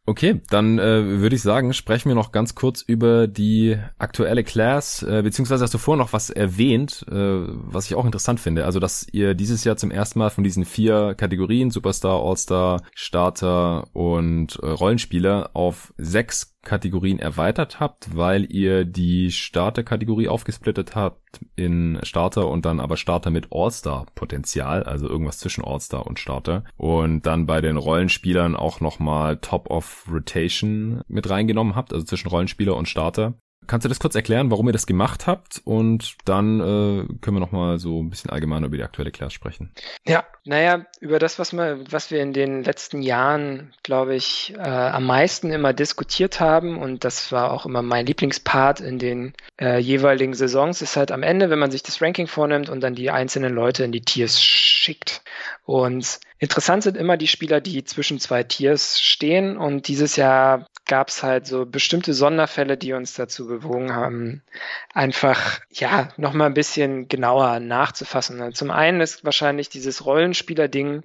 Okay, dann äh, würde ich sagen, sprechen wir noch ganz kurz über die aktuelle Class, äh, beziehungsweise hast du vorher noch was erwähnt, äh, was ich auch interessant finde. Also, dass ihr dieses Jahr zum ersten Mal von diesen vier Kategorien, Superstar, All-Star, Starter und äh, Rollenspieler, auf sechs Kategorien erweitert habt, weil ihr die Starter-Kategorie aufgesplittet habt in Starter und dann aber Starter mit All-Star-Potenzial, also irgendwas zwischen All-Star und Starter. Und dann bei den Rollenspielern auch nochmal Top of Rotation mit reingenommen habt, also zwischen Rollenspieler und Starter. Kannst du das kurz erklären, warum ihr das gemacht habt? Und dann äh, können wir nochmal so ein bisschen allgemeiner über die aktuelle Class sprechen. Ja, naja, über das, was wir, was wir in den letzten Jahren, glaube ich, äh, am meisten immer diskutiert haben, und das war auch immer mein Lieblingspart in den äh, jeweiligen Saisons, ist halt am Ende, wenn man sich das Ranking vornimmt und dann die einzelnen Leute in die Tiers schickt. Und interessant sind immer die Spieler, die zwischen zwei Tiers stehen. Und dieses Jahr gab es halt so bestimmte Sonderfälle, die uns dazu bewogen haben, einfach ja nochmal ein bisschen genauer nachzufassen. Zum einen ist wahrscheinlich dieses Rollenspieler-Ding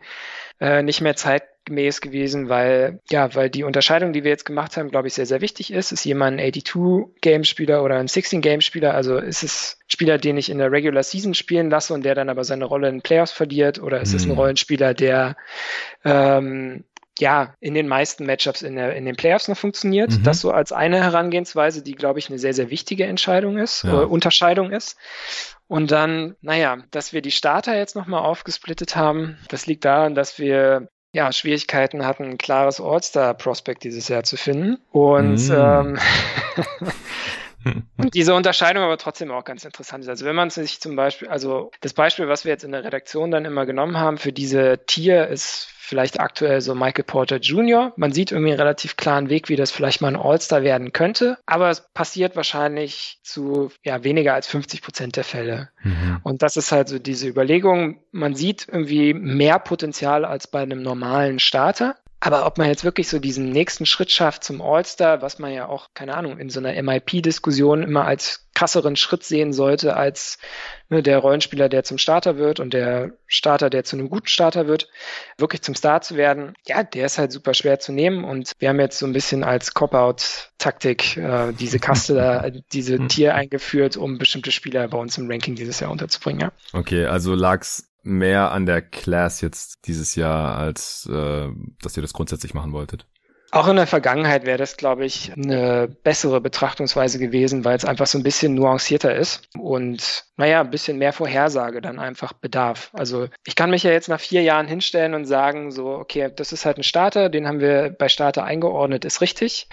äh, nicht mehr zeitgemäß gewesen, weil ja, weil die Unterscheidung, die wir jetzt gemacht haben, glaube ich, sehr, sehr wichtig ist. Ist jemand ein 82-Game-Spieler oder ein 16-Game-Spieler? Also ist es Spieler, den ich in der Regular Season spielen lasse und der dann aber seine Rolle in Playoffs verliert? Oder ist mhm. es ein mhm. Rollenspieler, der ähm, ja, in den meisten Matchups in, der, in den Playoffs noch funktioniert. Mhm. Das so als eine Herangehensweise, die, glaube ich, eine sehr, sehr wichtige Entscheidung ist, ja. äh, Unterscheidung ist. Und dann, naja, dass wir die Starter jetzt nochmal aufgesplittet haben, das liegt daran, dass wir ja, Schwierigkeiten hatten, ein klares All-Star-Prospect dieses Jahr zu finden. Und mm. ähm, Und diese Unterscheidung aber trotzdem auch ganz interessant ist. Also wenn man sich zum Beispiel, also das Beispiel, was wir jetzt in der Redaktion dann immer genommen haben für diese Tier ist vielleicht aktuell so Michael Porter Jr. Man sieht irgendwie einen relativ klaren Weg, wie das vielleicht mal ein All-Star werden könnte, aber es passiert wahrscheinlich zu ja, weniger als 50 Prozent der Fälle. Mhm. Und das ist halt so diese Überlegung. Man sieht irgendwie mehr Potenzial als bei einem normalen Starter. Aber ob man jetzt wirklich so diesen nächsten Schritt schafft zum All-Star, was man ja auch, keine Ahnung, in so einer MIP-Diskussion immer als krasseren Schritt sehen sollte als ne, der Rollenspieler, der zum Starter wird und der Starter, der zu einem guten Starter wird, wirklich zum Star zu werden, ja, der ist halt super schwer zu nehmen. Und wir haben jetzt so ein bisschen als Cop-Out-Taktik äh, diese Kaste, da, diese. Tier eingeführt, um bestimmte Spieler bei uns im Ranking dieses Jahr unterzubringen. Ja. Okay, also lag's mehr an der Class jetzt dieses Jahr, als äh, dass ihr das grundsätzlich machen wolltet? Auch in der Vergangenheit wäre das, glaube ich, eine bessere Betrachtungsweise gewesen, weil es einfach so ein bisschen nuancierter ist und, naja, ein bisschen mehr Vorhersage dann einfach bedarf. Also ich kann mich ja jetzt nach vier Jahren hinstellen und sagen, so, okay, das ist halt ein Starter, den haben wir bei Starter eingeordnet, ist richtig.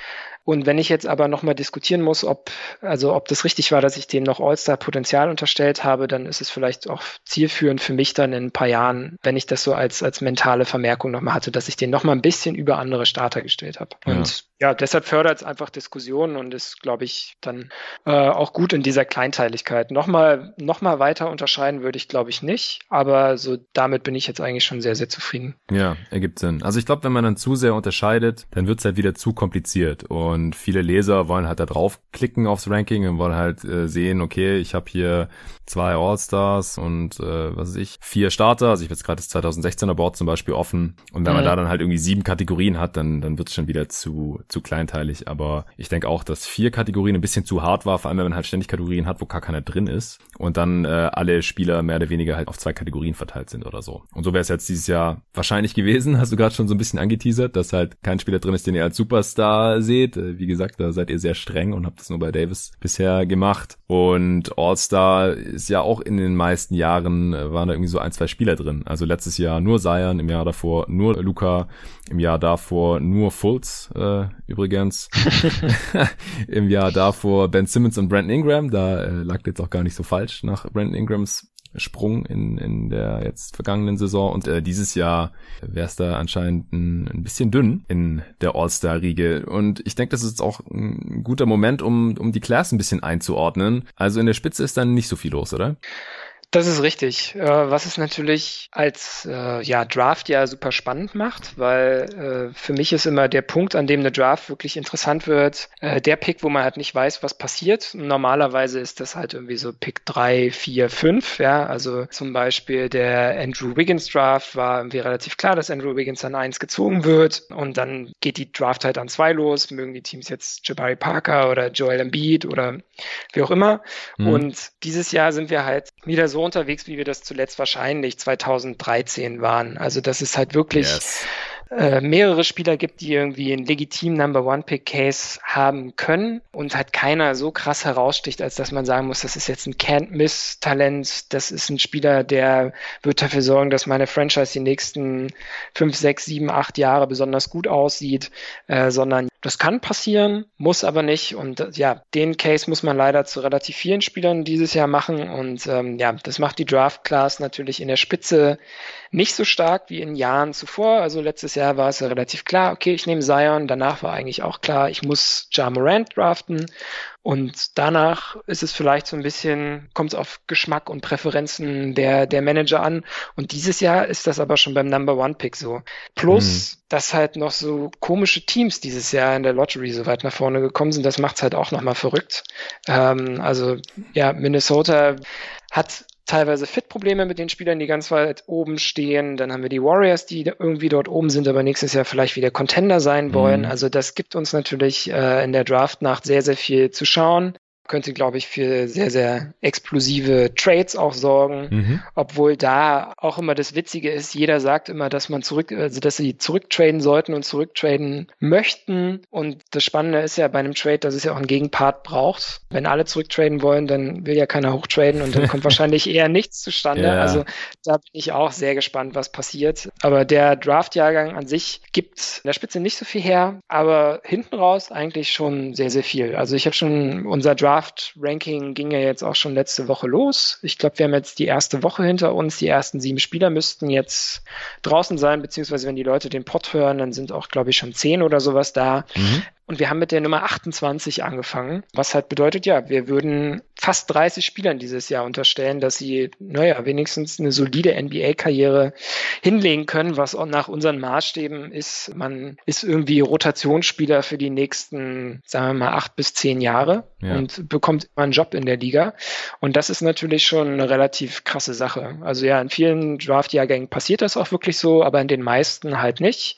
Und wenn ich jetzt aber nochmal diskutieren muss, ob, also ob das richtig war, dass ich dem noch All-Star-Potenzial unterstellt habe, dann ist es vielleicht auch zielführend für mich dann in ein paar Jahren, wenn ich das so als, als mentale Vermerkung nochmal hatte, dass ich den nochmal ein bisschen über andere Starter gestellt habe. Ja. Und ja, deshalb fördert es einfach Diskussionen und ist, glaube ich, dann äh, auch gut in dieser Kleinteiligkeit. Nochmal, nochmal weiter unterscheiden würde ich, glaube ich, nicht, aber so damit bin ich jetzt eigentlich schon sehr, sehr zufrieden. Ja, ergibt Sinn. Also ich glaube, wenn man dann zu sehr unterscheidet, dann wird es halt wieder zu kompliziert und viele Leser wollen halt da draufklicken aufs Ranking und wollen halt äh, sehen, okay, ich habe hier zwei All-Stars und äh, was weiß ich, vier Starter. Also ich habe jetzt gerade das 2016er Board zum Beispiel offen und wenn mhm. man da dann halt irgendwie sieben Kategorien hat, dann, dann wird es schon wieder zu zu kleinteilig, aber ich denke auch, dass vier Kategorien ein bisschen zu hart war, vor allem wenn man halt ständig Kategorien hat, wo gar keiner drin ist und dann äh, alle Spieler mehr oder weniger halt auf zwei Kategorien verteilt sind oder so. Und so wäre es jetzt dieses Jahr wahrscheinlich gewesen, hast du gerade schon so ein bisschen angeteasert, dass halt kein Spieler drin ist, den ihr als Superstar seht. Äh, wie gesagt, da seid ihr sehr streng und habt das nur bei Davis bisher gemacht. Und All-Star ist ja auch in den meisten Jahren, äh, waren da irgendwie so ein, zwei Spieler drin. Also letztes Jahr nur Zion, im Jahr davor nur Luca, im Jahr davor nur Fultz, äh, übrigens. Im Jahr davor Ben Simmons und Brandon Ingram. Da äh, lag jetzt auch gar nicht so falsch nach Brandon Ingrams Sprung in, in der jetzt vergangenen Saison. Und äh, dieses Jahr wäre es da anscheinend ein, ein bisschen dünn in der All-Star-Riege. Und ich denke, das ist auch ein guter Moment, um, um die Class ein bisschen einzuordnen. Also in der Spitze ist dann nicht so viel los, oder? Das ist richtig. Äh, was es natürlich als äh, ja, Draft ja super spannend macht, weil äh, für mich ist immer der Punkt, an dem eine Draft wirklich interessant wird, der Pick, wo man halt nicht weiß, was passiert. Normalerweise ist das halt irgendwie so Pick 3, 4, 5. Ja? Also zum Beispiel der Andrew Wiggins Draft war irgendwie relativ klar, dass Andrew Wiggins an 1 gezogen wird und dann geht die Draft halt an 2 los. Mögen die Teams jetzt Jabari Parker oder Joel Embiid oder wie auch immer. Mhm. Und dieses Jahr sind wir halt wieder so unterwegs, wie wir das zuletzt wahrscheinlich 2013 waren. Also das ist halt wirklich yes äh, mehrere Spieler gibt, die irgendwie einen legitimen Number One Pick Case haben können und halt keiner so krass heraussticht, als dass man sagen muss, das ist jetzt ein Can't Miss Talent, das ist ein Spieler, der wird dafür sorgen, dass meine Franchise die nächsten fünf, sechs, sieben, acht Jahre besonders gut aussieht, äh, sondern das kann passieren, muss aber nicht. Und äh, ja, den Case muss man leider zu relativ vielen Spielern dieses Jahr machen. Und ähm, ja, das macht die Draft Class natürlich in der Spitze nicht so stark wie in Jahren zuvor. Also letztes Jahr war es ja relativ klar, okay, ich nehme Zion. Danach war eigentlich auch klar, ich muss Ja Morant draften. Und danach ist es vielleicht so ein bisschen, kommt es auf Geschmack und Präferenzen der, der Manager an. Und dieses Jahr ist das aber schon beim Number One Pick so. Plus, mhm. dass halt noch so komische Teams dieses Jahr in der Lottery so weit nach vorne gekommen sind, das macht es halt auch nochmal verrückt. Ähm, also, ja, Minnesota hat teilweise Fit-Probleme mit den Spielern, die ganz weit oben stehen. Dann haben wir die Warriors, die irgendwie dort oben sind, aber nächstes Jahr vielleicht wieder Contender sein wollen. Mhm. Also das gibt uns natürlich äh, in der Draft-Nacht sehr, sehr viel zu schauen könnte, glaube ich, für sehr, sehr explosive Trades auch sorgen. Mhm. Obwohl da auch immer das Witzige ist, jeder sagt immer, dass man zurück, also dass sie zurücktraden sollten und zurücktraden möchten. Und das Spannende ist ja bei einem Trade, dass es ja auch einen Gegenpart braucht. Wenn alle zurücktraden wollen, dann will ja keiner hochtraden und dann kommt wahrscheinlich eher nichts zustande. Ja. Also da bin ich auch sehr gespannt, was passiert. Aber der Draft-Jahrgang an sich gibt in der Spitze nicht so viel her, aber hinten raus eigentlich schon sehr, sehr viel. Also ich habe schon unser Draft Draft-Ranking ging ja jetzt auch schon letzte Woche los. Ich glaube, wir haben jetzt die erste Woche hinter uns. Die ersten sieben Spieler müssten jetzt draußen sein, beziehungsweise wenn die Leute den Pod hören, dann sind auch, glaube ich, schon zehn oder sowas da. Mhm. Und wir haben mit der Nummer 28 angefangen, was halt bedeutet, ja, wir würden fast 30 Spielern dieses Jahr unterstellen, dass sie, naja, wenigstens eine solide NBA-Karriere hinlegen können, was auch nach unseren Maßstäben ist. Man ist irgendwie Rotationsspieler für die nächsten, sagen wir mal, acht bis zehn Jahre ja. und bekommt immer einen Job in der Liga. Und das ist natürlich schon eine relativ krasse Sache. Also ja, in vielen Draft-Jahrgängen passiert das auch wirklich so, aber in den meisten halt nicht.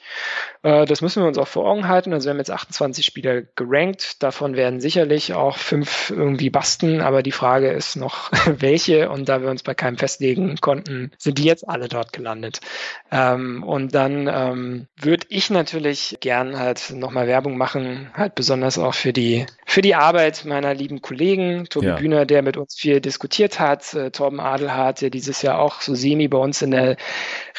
Äh, das müssen wir uns auch vor Augen halten. Also wir haben jetzt 28 Spieler gerankt. Davon werden sicherlich auch fünf irgendwie basten, aber die Frage ist noch, welche. Und da wir uns bei keinem festlegen konnten, sind die jetzt alle dort gelandet. Ähm, und dann ähm, würde ich natürlich gern halt nochmal Werbung machen, halt besonders auch für die, für die Arbeit meiner lieben Kollegen, Tobi ja. Bühner, der mit uns viel diskutiert hat, äh, Torben Adelhardt, der dieses Jahr auch so semi bei uns in der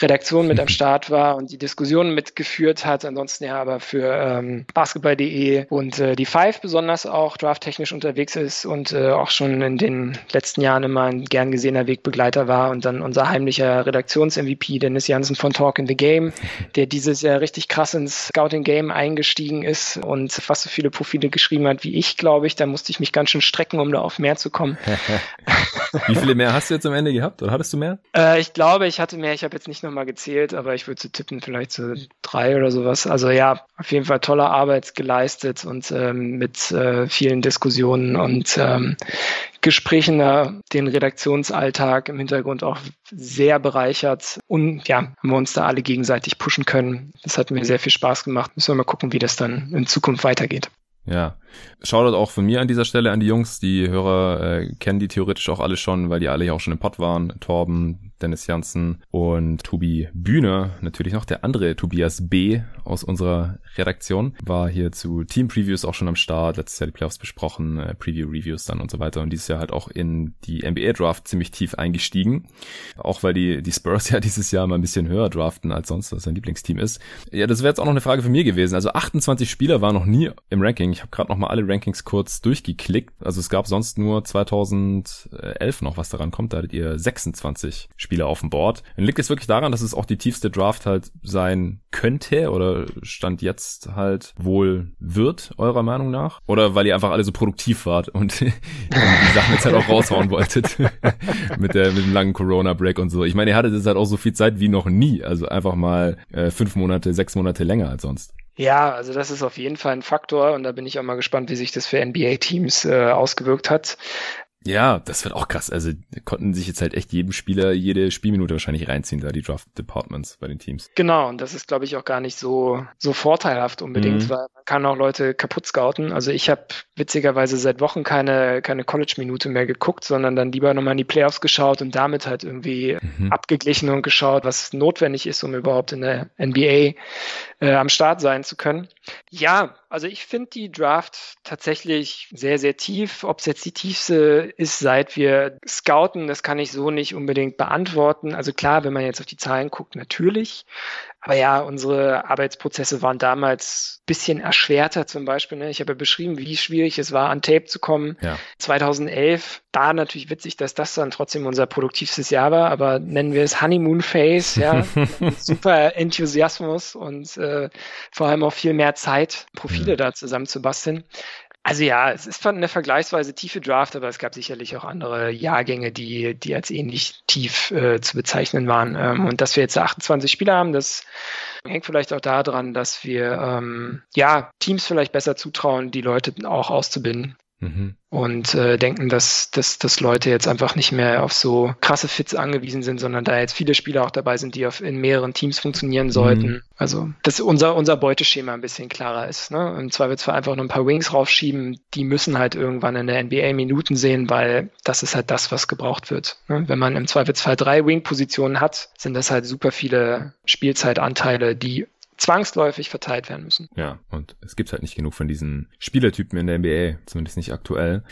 Redaktion mit am Start war und die Diskussionen mitgeführt hat. Ansonsten ja aber für ähm, basketball.de und äh, die Five besonders auch drafttechnisch unterwegs ist und äh, auch schon in den letzten Jahren immer ein gern gesehener Wegbegleiter war und dann unser heimlicher Redaktions-MVP Dennis Jansen von Talk in the Game, der dieses Jahr richtig krass ins Scouting Game eingestiegen ist und fast so viele Profile geschrieben hat wie ich, glaube ich. Da musste ich mich ganz schön strecken, um da auf mehr zu kommen. wie viele mehr hast du jetzt am Ende gehabt oder hattest du mehr? Äh, ich glaube, ich hatte mehr. Ich habe jetzt nicht nochmal gezählt, aber ich würde zu tippen vielleicht so drei oder sowas. Also ja, auf jeden Fall tolle Arbeit geleistet und ähm, mit äh, vielen Diskussionen und ähm, Gesprächen da den Redaktionsalltag im Hintergrund auch sehr bereichert. Und ja, haben wir uns da alle gegenseitig pushen können. Das hat mir sehr viel Spaß gemacht. Müssen wir mal gucken, wie das dann in Zukunft weitergeht. Ja. Shoutout auch von mir an dieser Stelle an die Jungs. Die Hörer äh, kennen die theoretisch auch alle schon, weil die alle ja auch schon im Pod waren. Torben, Dennis Janssen und Tobi Bühne, natürlich noch der andere Tobias B. aus unserer Redaktion, war hier zu Team Previews auch schon am Start, letztes Jahr die Playoffs besprochen, äh, Preview Reviews dann und so weiter und dieses Jahr halt auch in die NBA Draft ziemlich tief eingestiegen, auch weil die die Spurs ja dieses Jahr mal ein bisschen höher draften als sonst, was sein Lieblingsteam ist. Ja, das wäre jetzt auch noch eine Frage für mir gewesen. Also 28 Spieler waren noch nie im Ranking. Ich habe gerade noch mal alle Rankings kurz durchgeklickt. Also es gab sonst nur 2011 noch was daran kommt, da hattet ihr 26 Spieler Spieler auf dem Board. Dann liegt es wirklich daran, dass es auch die tiefste Draft halt sein könnte oder Stand jetzt halt wohl wird, eurer Meinung nach? Oder weil ihr einfach alle so produktiv wart und die Sachen jetzt halt auch raushauen wolltet mit, der, mit dem langen Corona-Break und so. Ich meine, ihr hattet jetzt halt auch so viel Zeit wie noch nie. Also einfach mal äh, fünf Monate, sechs Monate länger als sonst. Ja, also das ist auf jeden Fall ein Faktor und da bin ich auch mal gespannt, wie sich das für NBA-Teams äh, ausgewirkt hat. Ja, das wird auch krass. Also konnten sich jetzt halt echt jedem Spieler jede Spielminute wahrscheinlich reinziehen, da die Draft Departments bei den Teams. Genau, und das ist, glaube ich, auch gar nicht so, so vorteilhaft unbedingt, mhm. weil man kann auch Leute kaputt scouten. Also ich habe witzigerweise seit Wochen keine, keine College-Minute mehr geguckt, sondern dann lieber nochmal in die Playoffs geschaut und damit halt irgendwie mhm. abgeglichen und geschaut, was notwendig ist, um überhaupt in der NBA äh, am Start sein zu können. Ja, also ich finde die Draft tatsächlich sehr, sehr tief. Ob es jetzt die tiefste ist, seit wir scouten, das kann ich so nicht unbedingt beantworten. Also klar, wenn man jetzt auf die Zahlen guckt, natürlich. Aber ja, unsere Arbeitsprozesse waren damals bisschen erschwerter zum Beispiel. Ne? Ich habe ja beschrieben, wie schwierig es war, an Tape zu kommen. Ja. 2011, da natürlich witzig, dass das dann trotzdem unser produktivstes Jahr war, aber nennen wir es Honeymoon Phase, ja. Super Enthusiasmus und äh, vor allem auch viel mehr Zeit, Profile da zusammen zu basteln. Also ja, es ist eine vergleichsweise tiefe Draft, aber es gab sicherlich auch andere Jahrgänge, die, die als ähnlich tief äh, zu bezeichnen waren. Ähm, und dass wir jetzt 28 Spieler haben, das hängt vielleicht auch daran, dass wir ähm, ja Teams vielleicht besser zutrauen, die Leute auch auszubinden. Mhm. Und äh, denken, dass, dass, dass Leute jetzt einfach nicht mehr auf so krasse Fits angewiesen sind, sondern da jetzt viele Spieler auch dabei sind, die auf, in mehreren Teams funktionieren sollten. Mhm. Also, dass unser, unser Beuteschema ein bisschen klarer ist. Ne? Im Zweifelsfall einfach nur ein paar Wings raufschieben, die müssen halt irgendwann in der NBA Minuten sehen, weil das ist halt das, was gebraucht wird. Ne? Wenn man im Zweifelsfall drei Wing-Positionen hat, sind das halt super viele Spielzeitanteile, die zwangsläufig verteilt werden müssen. Ja, und es gibt halt nicht genug von diesen Spielertypen in der NBA, zumindest nicht aktuell.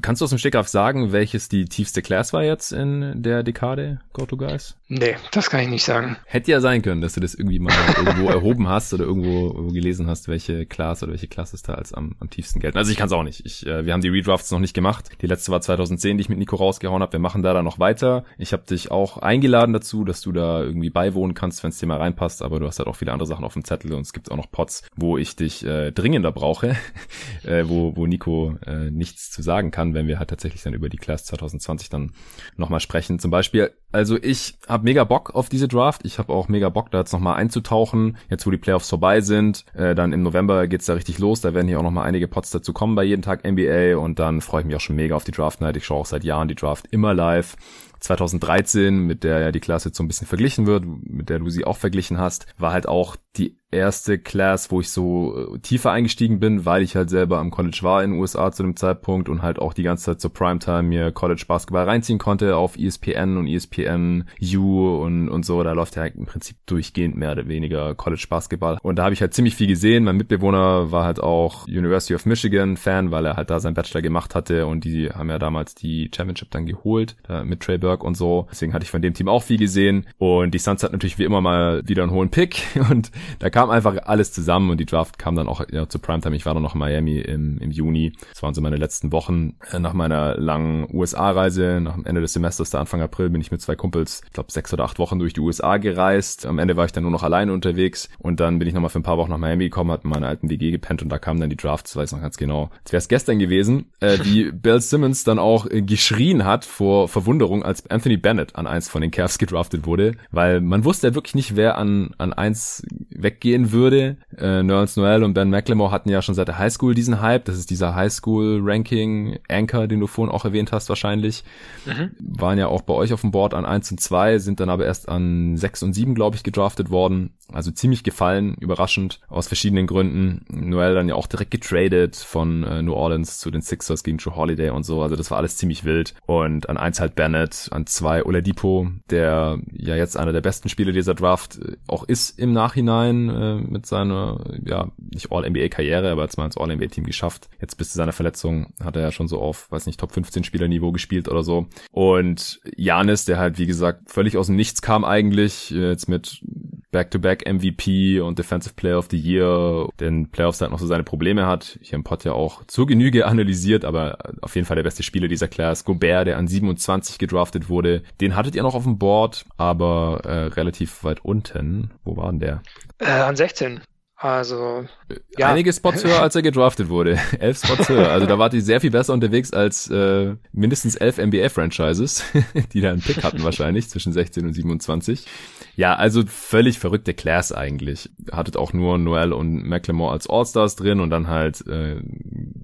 Kannst du aus dem Stegreif sagen, welches die tiefste Class war jetzt in der Dekade, Guys? Nee, das kann ich nicht sagen. Hätte ja sein können, dass du das irgendwie mal irgendwo erhoben hast oder irgendwo, gelesen hast, welche Class oder welche Classes da als am, am tiefsten gelten. Also ich kann es auch nicht. Ich, äh, wir haben die Redrafts noch nicht gemacht. Die letzte war 2010, die ich mit Nico rausgehauen habe. Wir machen da dann noch weiter. Ich habe dich auch eingeladen dazu, dass du da irgendwie beiwohnen kannst, wenn es dir mal reinpasst, aber du hast halt auch viele andere Sachen auf dem Zettel und es gibt auch noch Pots, wo ich dich äh, dringender brauche, äh, wo, wo Nico äh, nichts zu sagen kann, wenn wir halt tatsächlich dann über die Class 2020 dann nochmal sprechen. Zum Beispiel, also ich habe mega Bock auf diese Draft. Ich habe auch mega Bock, da jetzt nochmal einzutauchen. Jetzt, wo die Playoffs vorbei sind, äh, dann im November geht's da richtig los. Da werden hier auch nochmal einige Pots dazu kommen bei jeden Tag NBA und dann freue ich mich auch schon mega auf die Draft Night. Ich schaue auch seit Jahren die Draft immer live. 2013, mit der ja die Klasse jetzt so ein bisschen verglichen wird, mit der du sie auch verglichen hast, war halt auch die erste Class, wo ich so äh, tiefer eingestiegen bin, weil ich halt selber am College war in den USA zu dem Zeitpunkt und halt auch die ganze Zeit zur Primetime mir College Basketball reinziehen konnte auf ESPN und ESPN U und, und so. Da läuft ja halt im Prinzip durchgehend mehr oder weniger College Basketball. Und da habe ich halt ziemlich viel gesehen. Mein Mitbewohner war halt auch University of Michigan Fan, weil er halt da seinen Bachelor gemacht hatte und die haben ja damals die Championship dann geholt mit Trey Burke und so. Deswegen hatte ich von dem Team auch viel gesehen. Und die Suns hat natürlich wie immer mal wieder einen hohen Pick und da kam einfach alles zusammen und die Draft kam dann auch ja, zu Primetime. Ich war dann noch in Miami im, im Juni. Das waren so meine letzten Wochen äh, nach meiner langen USA-Reise. Nach dem Ende des Semesters, da Anfang April, bin ich mit zwei Kumpels, ich glaube sechs oder acht Wochen durch die USA gereist. Am Ende war ich dann nur noch alleine unterwegs und dann bin ich nochmal für ein paar Wochen nach Miami gekommen, hat in meiner alten WG gepennt und da kam dann die Draft, das weiß ich noch ganz genau. Als wäre es gestern gewesen, äh, wie Bill Simmons dann auch äh, geschrien hat vor Verwunderung, als Anthony Bennett an eins von den Cavs gedraftet wurde, weil man wusste ja wirklich nicht, wer an, an eins weggeht gehen würde. Äh, Nerlens Noel und Ben McLemore hatten ja schon seit der Highschool diesen Hype. Das ist dieser Highschool-Ranking-Anchor, den du vorhin auch erwähnt hast wahrscheinlich. Mhm. Waren ja auch bei euch auf dem Board an 1 und 2, sind dann aber erst an 6 und 7, glaube ich, gedraftet worden. Also ziemlich gefallen, überraschend, aus verschiedenen Gründen. Noel dann ja auch direkt getradet von äh, New Orleans zu den Sixers gegen Joe Holiday und so. Also das war alles ziemlich wild. Und an 1 halt Bennett, an 2 Oladipo, der ja jetzt einer der besten Spieler dieser Draft äh, auch ist im Nachhinein äh, mit seiner, ja, nicht All-NBA-Karriere, aber jetzt mal ins All-NBA-Team geschafft. Jetzt bis zu seiner Verletzung hat er ja schon so auf, weiß nicht, Top 15 Spieler-Niveau gespielt oder so. Und Janis, der halt, wie gesagt, völlig aus dem Nichts kam eigentlich, jetzt mit Back-to-Back MVP und Defensive Player of the Year, den Playoffs halt noch so seine Probleme hat. Hier im Pod ja auch zur Genüge analysiert, aber auf jeden Fall der beste Spieler dieser Class. Gobert, der an 27 gedraftet wurde, den hattet ihr noch auf dem Board, aber äh, relativ weit unten. Wo war denn der? Äh, an 16. Also ja. einige Spots höher, als er gedraftet wurde. elf Spots höher. Also da wart ihr sehr viel besser unterwegs als äh, mindestens elf NBA-Franchises, die da einen Pick hatten wahrscheinlich zwischen 16 und 27. Ja, also völlig verrückte Class eigentlich. Hattet auch nur Noel und McLemore als All-Stars drin und dann halt äh,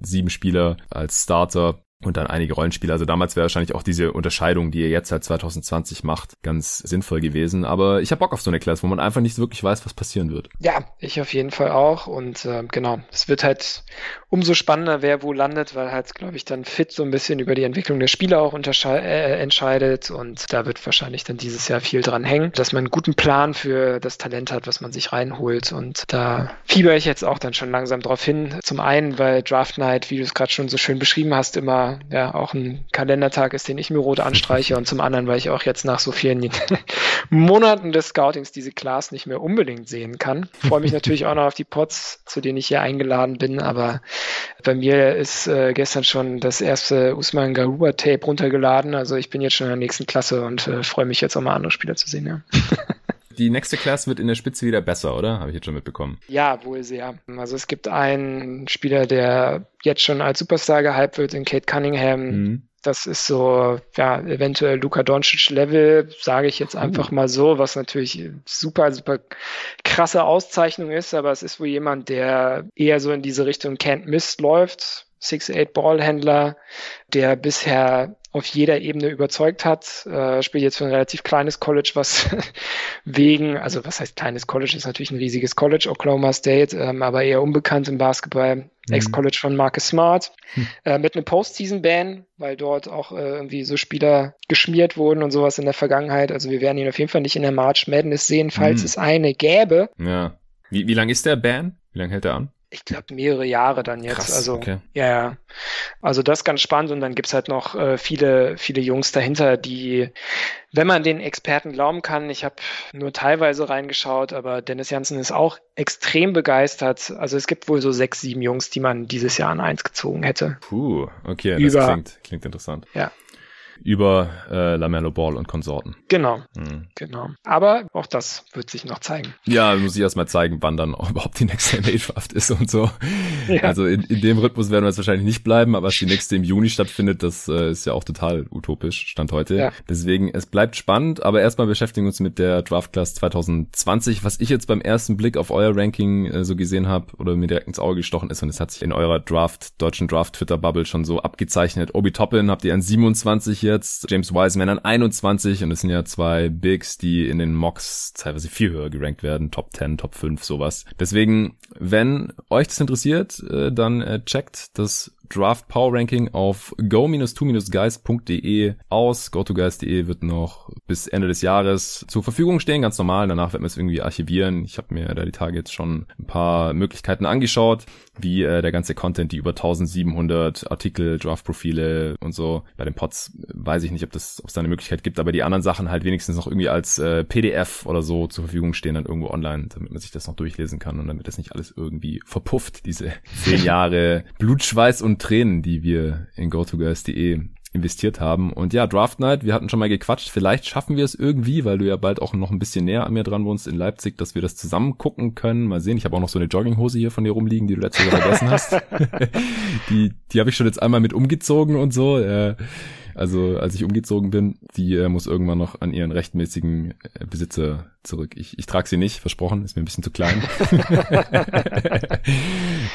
sieben Spieler als Starter und dann einige Rollenspiele. Also damals wäre wahrscheinlich auch diese Unterscheidung, die ihr jetzt seit 2020 macht, ganz sinnvoll gewesen. Aber ich habe Bock auf so eine Class, wo man einfach nicht wirklich weiß, was passieren wird. Ja, ich auf jeden Fall auch. Und äh, genau, es wird halt umso spannender, wer wo landet, weil halt, glaube ich, dann fit so ein bisschen über die Entwicklung der Spieler auch äh, entscheidet. Und da wird wahrscheinlich dann dieses Jahr viel dran hängen, dass man einen guten Plan für das Talent hat, was man sich reinholt. Und da fieber ich jetzt auch dann schon langsam drauf hin. Zum einen, weil Draft Night, wie du es gerade schon so schön beschrieben hast, immer ja auch ein Kalendertag ist, den ich mir rot anstreiche. Und zum anderen, weil ich auch jetzt nach so vielen Monaten des Scoutings diese Class nicht mehr unbedingt sehen kann. Freue mich natürlich auch noch auf die Pots, zu denen ich hier eingeladen bin. Aber bei mir ist äh, gestern schon das erste Usman Garuba Tape runtergeladen. Also ich bin jetzt schon in der nächsten Klasse und äh, freue mich jetzt auch mal andere Spieler zu sehen. Ja. Die nächste Class wird in der Spitze wieder besser, oder? Habe ich jetzt schon mitbekommen. Ja, wohl sehr. Also es gibt einen Spieler, der jetzt schon als Superstar gehypt wird, in Kate Cunningham. Mhm. Das ist so, ja, eventuell Luka Doncic Level, sage ich jetzt einfach mal so, was natürlich super, super krasse Auszeichnung ist, aber es ist wohl jemand, der eher so in diese Richtung Can't Miss läuft. 6'8 Ballhändler, der bisher auf jeder Ebene überzeugt hat. Äh, spielt jetzt für ein relativ kleines College, was wegen, also was heißt kleines College, ist natürlich ein riesiges College, Oklahoma State, ähm, aber eher unbekannt im Basketball. Mhm. Ex-College von Marcus Smart, hm. äh, mit einem Postseason-Ban, weil dort auch äh, irgendwie so Spieler geschmiert wurden und sowas in der Vergangenheit. Also wir werden ihn auf jeden Fall nicht in der March Madness sehen, falls hm. es eine gäbe. Ja. Wie, wie lang ist der Ban? Wie lange hält er an? Ich glaube, mehrere Jahre dann jetzt. Krass, also okay. ja, ja. Also das ist ganz spannend und dann gibt's halt noch äh, viele, viele Jungs dahinter, die, wenn man den Experten glauben kann, ich habe nur teilweise reingeschaut, aber Dennis Janssen ist auch extrem begeistert. Also es gibt wohl so sechs, sieben Jungs, die man dieses Jahr an eins gezogen hätte. Puh, okay, Über, das klingt, klingt interessant. Ja über äh, Lamello Ball und Konsorten. Genau, mhm. genau. Aber auch das wird sich noch zeigen. Ja, muss ich erst mal zeigen, wann dann überhaupt die nächste NBA-Draft ist und so. Ja. Also in, in dem Rhythmus werden wir jetzt wahrscheinlich nicht bleiben, aber dass die nächste im Juni stattfindet, das äh, ist ja auch total utopisch, Stand heute. Ja. Deswegen, es bleibt spannend, aber erstmal beschäftigen wir uns mit der Draft Class 2020, was ich jetzt beim ersten Blick auf euer Ranking äh, so gesehen habe oder mir direkt ins Auge gestochen ist und es hat sich in eurer Draft, deutschen Draft-Twitter-Bubble schon so abgezeichnet. Obi Toppin habt ihr an 27 hier jetzt James Wiseman an 21 und es sind ja zwei Bigs, die in den Mocks teilweise viel höher gerankt werden, Top 10, Top 5, sowas. Deswegen, wenn euch das interessiert, äh, dann äh, checkt das Draft Power Ranking auf go-2-guys.de aus. GoToGuys.de wird noch bis Ende des Jahres zur Verfügung stehen, ganz normal. Danach werden wir es irgendwie archivieren. Ich habe mir da die Tage jetzt schon ein paar Möglichkeiten angeschaut, wie äh, der ganze Content, die über 1700 Artikel, Draft-Profile und so. Bei den Pods weiß ich nicht, ob das, ob es da eine Möglichkeit gibt, aber die anderen Sachen halt wenigstens noch irgendwie als äh, PDF oder so zur Verfügung stehen, dann irgendwo online, damit man sich das noch durchlesen kann und damit das nicht alles irgendwie verpufft, diese zehn Jahre Blutschweiß und Tränen, die wir in GoToGuys.de investiert haben. Und ja, Draft Night, wir hatten schon mal gequatscht. Vielleicht schaffen wir es irgendwie, weil du ja bald auch noch ein bisschen näher an mir dran wohnst in Leipzig, dass wir das zusammen gucken können. Mal sehen. Ich habe auch noch so eine Jogginghose hier von dir rumliegen, die du letztes Jahr vergessen hast. die die habe ich schon jetzt einmal mit umgezogen und so. Äh, also als ich umgezogen bin, die äh, muss irgendwann noch an ihren rechtmäßigen äh, Besitzer zurück. Ich, ich trage sie nicht, versprochen, ist mir ein bisschen zu klein.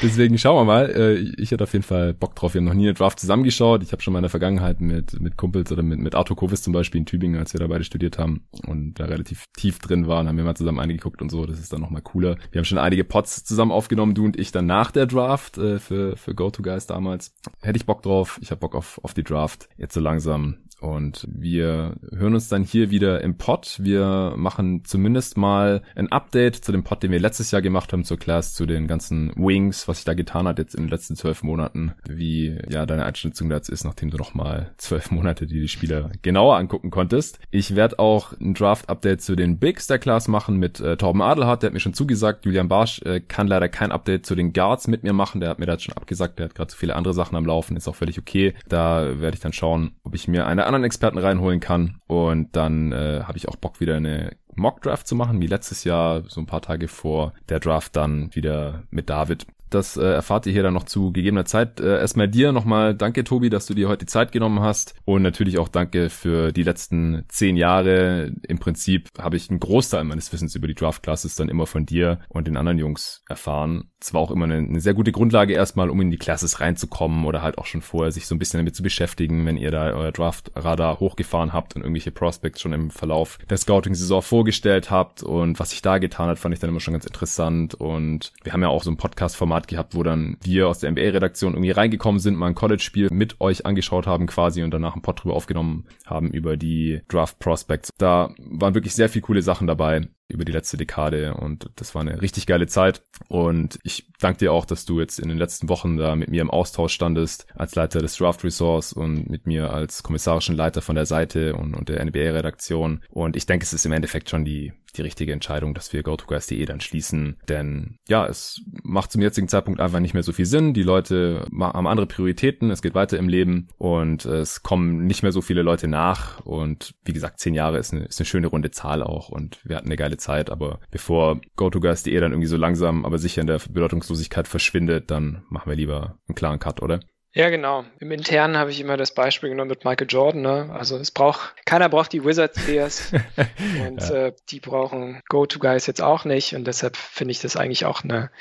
Deswegen schauen wir mal. Äh, ich hatte auf jeden Fall Bock drauf. Wir haben noch nie eine Draft zusammengeschaut. Ich habe schon mal in der Vergangenheit mit, mit Kumpels oder mit, mit Arthur Kovis zum Beispiel in Tübingen, als wir da beide studiert haben und da relativ tief drin waren, haben wir mal zusammen eingeguckt und so. Das ist dann nochmal cooler. Wir haben schon einige Pots zusammen aufgenommen, du und ich dann nach der Draft äh, für, für Go-To-Guys damals. Hätte ich Bock drauf. Ich habe Bock auf, auf die Draft. Jetzt so langsam und wir hören uns dann hier wieder im Pod. Wir machen zumindest mal ein Update zu dem Pod, den wir letztes Jahr gemacht haben zur Class, zu den ganzen Wings, was sich da getan hat jetzt in den letzten zwölf Monaten, wie ja deine Einschätzung dazu ist, nachdem du noch mal zwölf Monate die, die Spieler genauer angucken konntest. Ich werde auch ein Draft-Update zu den Bigs der Class machen mit äh, Torben Adelhardt, der hat mir schon zugesagt. Julian Barsch äh, kann leider kein Update zu den Guards mit mir machen, der hat mir das schon abgesagt, der hat gerade so viele andere Sachen am Laufen, ist auch völlig okay. Da werde ich dann schauen, ob ich mir eine anderen Experten reinholen kann. Und dann äh, habe ich auch Bock, wieder eine Mock Draft zu machen, wie letztes Jahr, so ein paar Tage vor der Draft dann wieder mit David Das äh, erfahrt ihr hier dann noch zu gegebener Zeit. Äh, erstmal dir nochmal danke, Tobi, dass du dir heute die Zeit genommen hast. Und natürlich auch danke für die letzten zehn Jahre. Im Prinzip habe ich einen Großteil meines Wissens über die Draft Classes dann immer von dir und den anderen Jungs erfahren. Es war auch immer eine, eine sehr gute Grundlage erstmal, um in die Classes reinzukommen oder halt auch schon vorher sich so ein bisschen damit zu beschäftigen, wenn ihr da euer Draft-Radar hochgefahren habt und irgendwelche Prospects schon im Verlauf der Scouting-Saison vorgestellt habt. Und was sich da getan hat, fand ich dann immer schon ganz interessant. Und wir haben ja auch so ein Podcast-Format gehabt, wo dann wir aus der NBA-Redaktion irgendwie reingekommen sind, mal ein College-Spiel mit euch angeschaut haben quasi und danach ein Pod drüber aufgenommen haben über die Draft-Prospects. Da waren wirklich sehr viele coole Sachen dabei über die letzte Dekade und das war eine richtig geile Zeit und ich danke dir auch, dass du jetzt in den letzten Wochen da mit mir im Austausch standest als Leiter des Draft Resource und mit mir als kommissarischen Leiter von der Seite und, und der NBA-Redaktion und ich denke, es ist im Endeffekt schon die die richtige Entscheidung, dass wir GoToGuys.de dann schließen. Denn ja, es macht zum jetzigen Zeitpunkt einfach nicht mehr so viel Sinn. Die Leute haben andere Prioritäten, es geht weiter im Leben und es kommen nicht mehr so viele Leute nach. Und wie gesagt, zehn Jahre ist eine, ist eine schöne runde Zahl auch und wir hatten eine geile Zeit. Aber bevor GoToGuys.de dann irgendwie so langsam, aber sicher in der Bedeutungslosigkeit verschwindet, dann machen wir lieber einen klaren Cut, oder? Ja, genau. Im Internen habe ich immer das Beispiel genommen mit Michael Jordan. Ne? Also es braucht, keiner braucht die Wizards Bears und ja. äh, die brauchen Go-To-Guys jetzt auch nicht und deshalb finde ich das eigentlich auch eine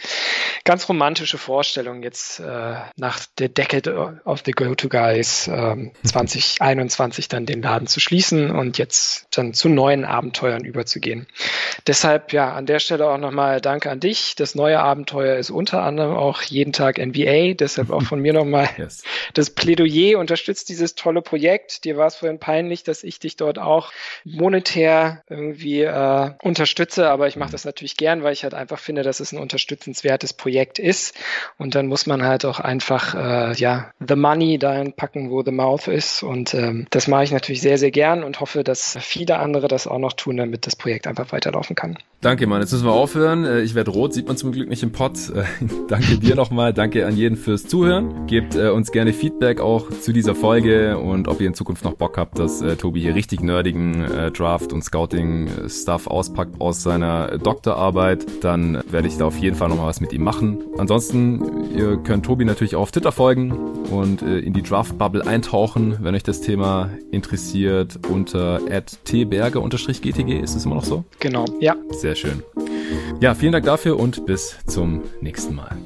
ganz romantische Vorstellung, jetzt äh, nach der Decade of the Go-To-Guys äh, 2021 dann den Laden zu schließen und jetzt dann zu neuen Abenteuern überzugehen. Deshalb ja an der Stelle auch nochmal Danke an dich. Das neue Abenteuer ist unter anderem auch jeden Tag NBA, deshalb auch von mir nochmal Yes. Das Plädoyer unterstützt dieses tolle Projekt. Dir war es vorhin peinlich, dass ich dich dort auch monetär irgendwie äh, unterstütze, aber ich mache das natürlich gern, weil ich halt einfach finde, dass es ein unterstützenswertes Projekt ist. Und dann muss man halt auch einfach äh, ja the money dahin packen, wo the mouth ist. Und ähm, das mache ich natürlich sehr, sehr gern und hoffe, dass viele andere das auch noch tun, damit das Projekt einfach weiterlaufen kann. Danke, Mann. Jetzt müssen wir aufhören. Äh, ich werde rot, sieht man zum Glück nicht im Pod. Äh, danke dir nochmal. Danke an jeden fürs Zuhören. Gebt äh, uns gerne Feedback auch zu dieser Folge und ob ihr in Zukunft noch Bock habt, dass äh, Tobi hier richtig nerdigen äh, Draft- und Scouting-Stuff auspackt aus seiner Doktorarbeit, dann werde ich da auf jeden Fall nochmal was mit ihm machen. Ansonsten, ihr könnt Tobi natürlich auch auf Twitter folgen und äh, in die Draft-Bubble eintauchen, wenn euch das Thema interessiert, unter tberger-gtg. Ist es immer noch so? Genau, ja. Sehr schön. Ja, vielen Dank dafür und bis zum nächsten Mal.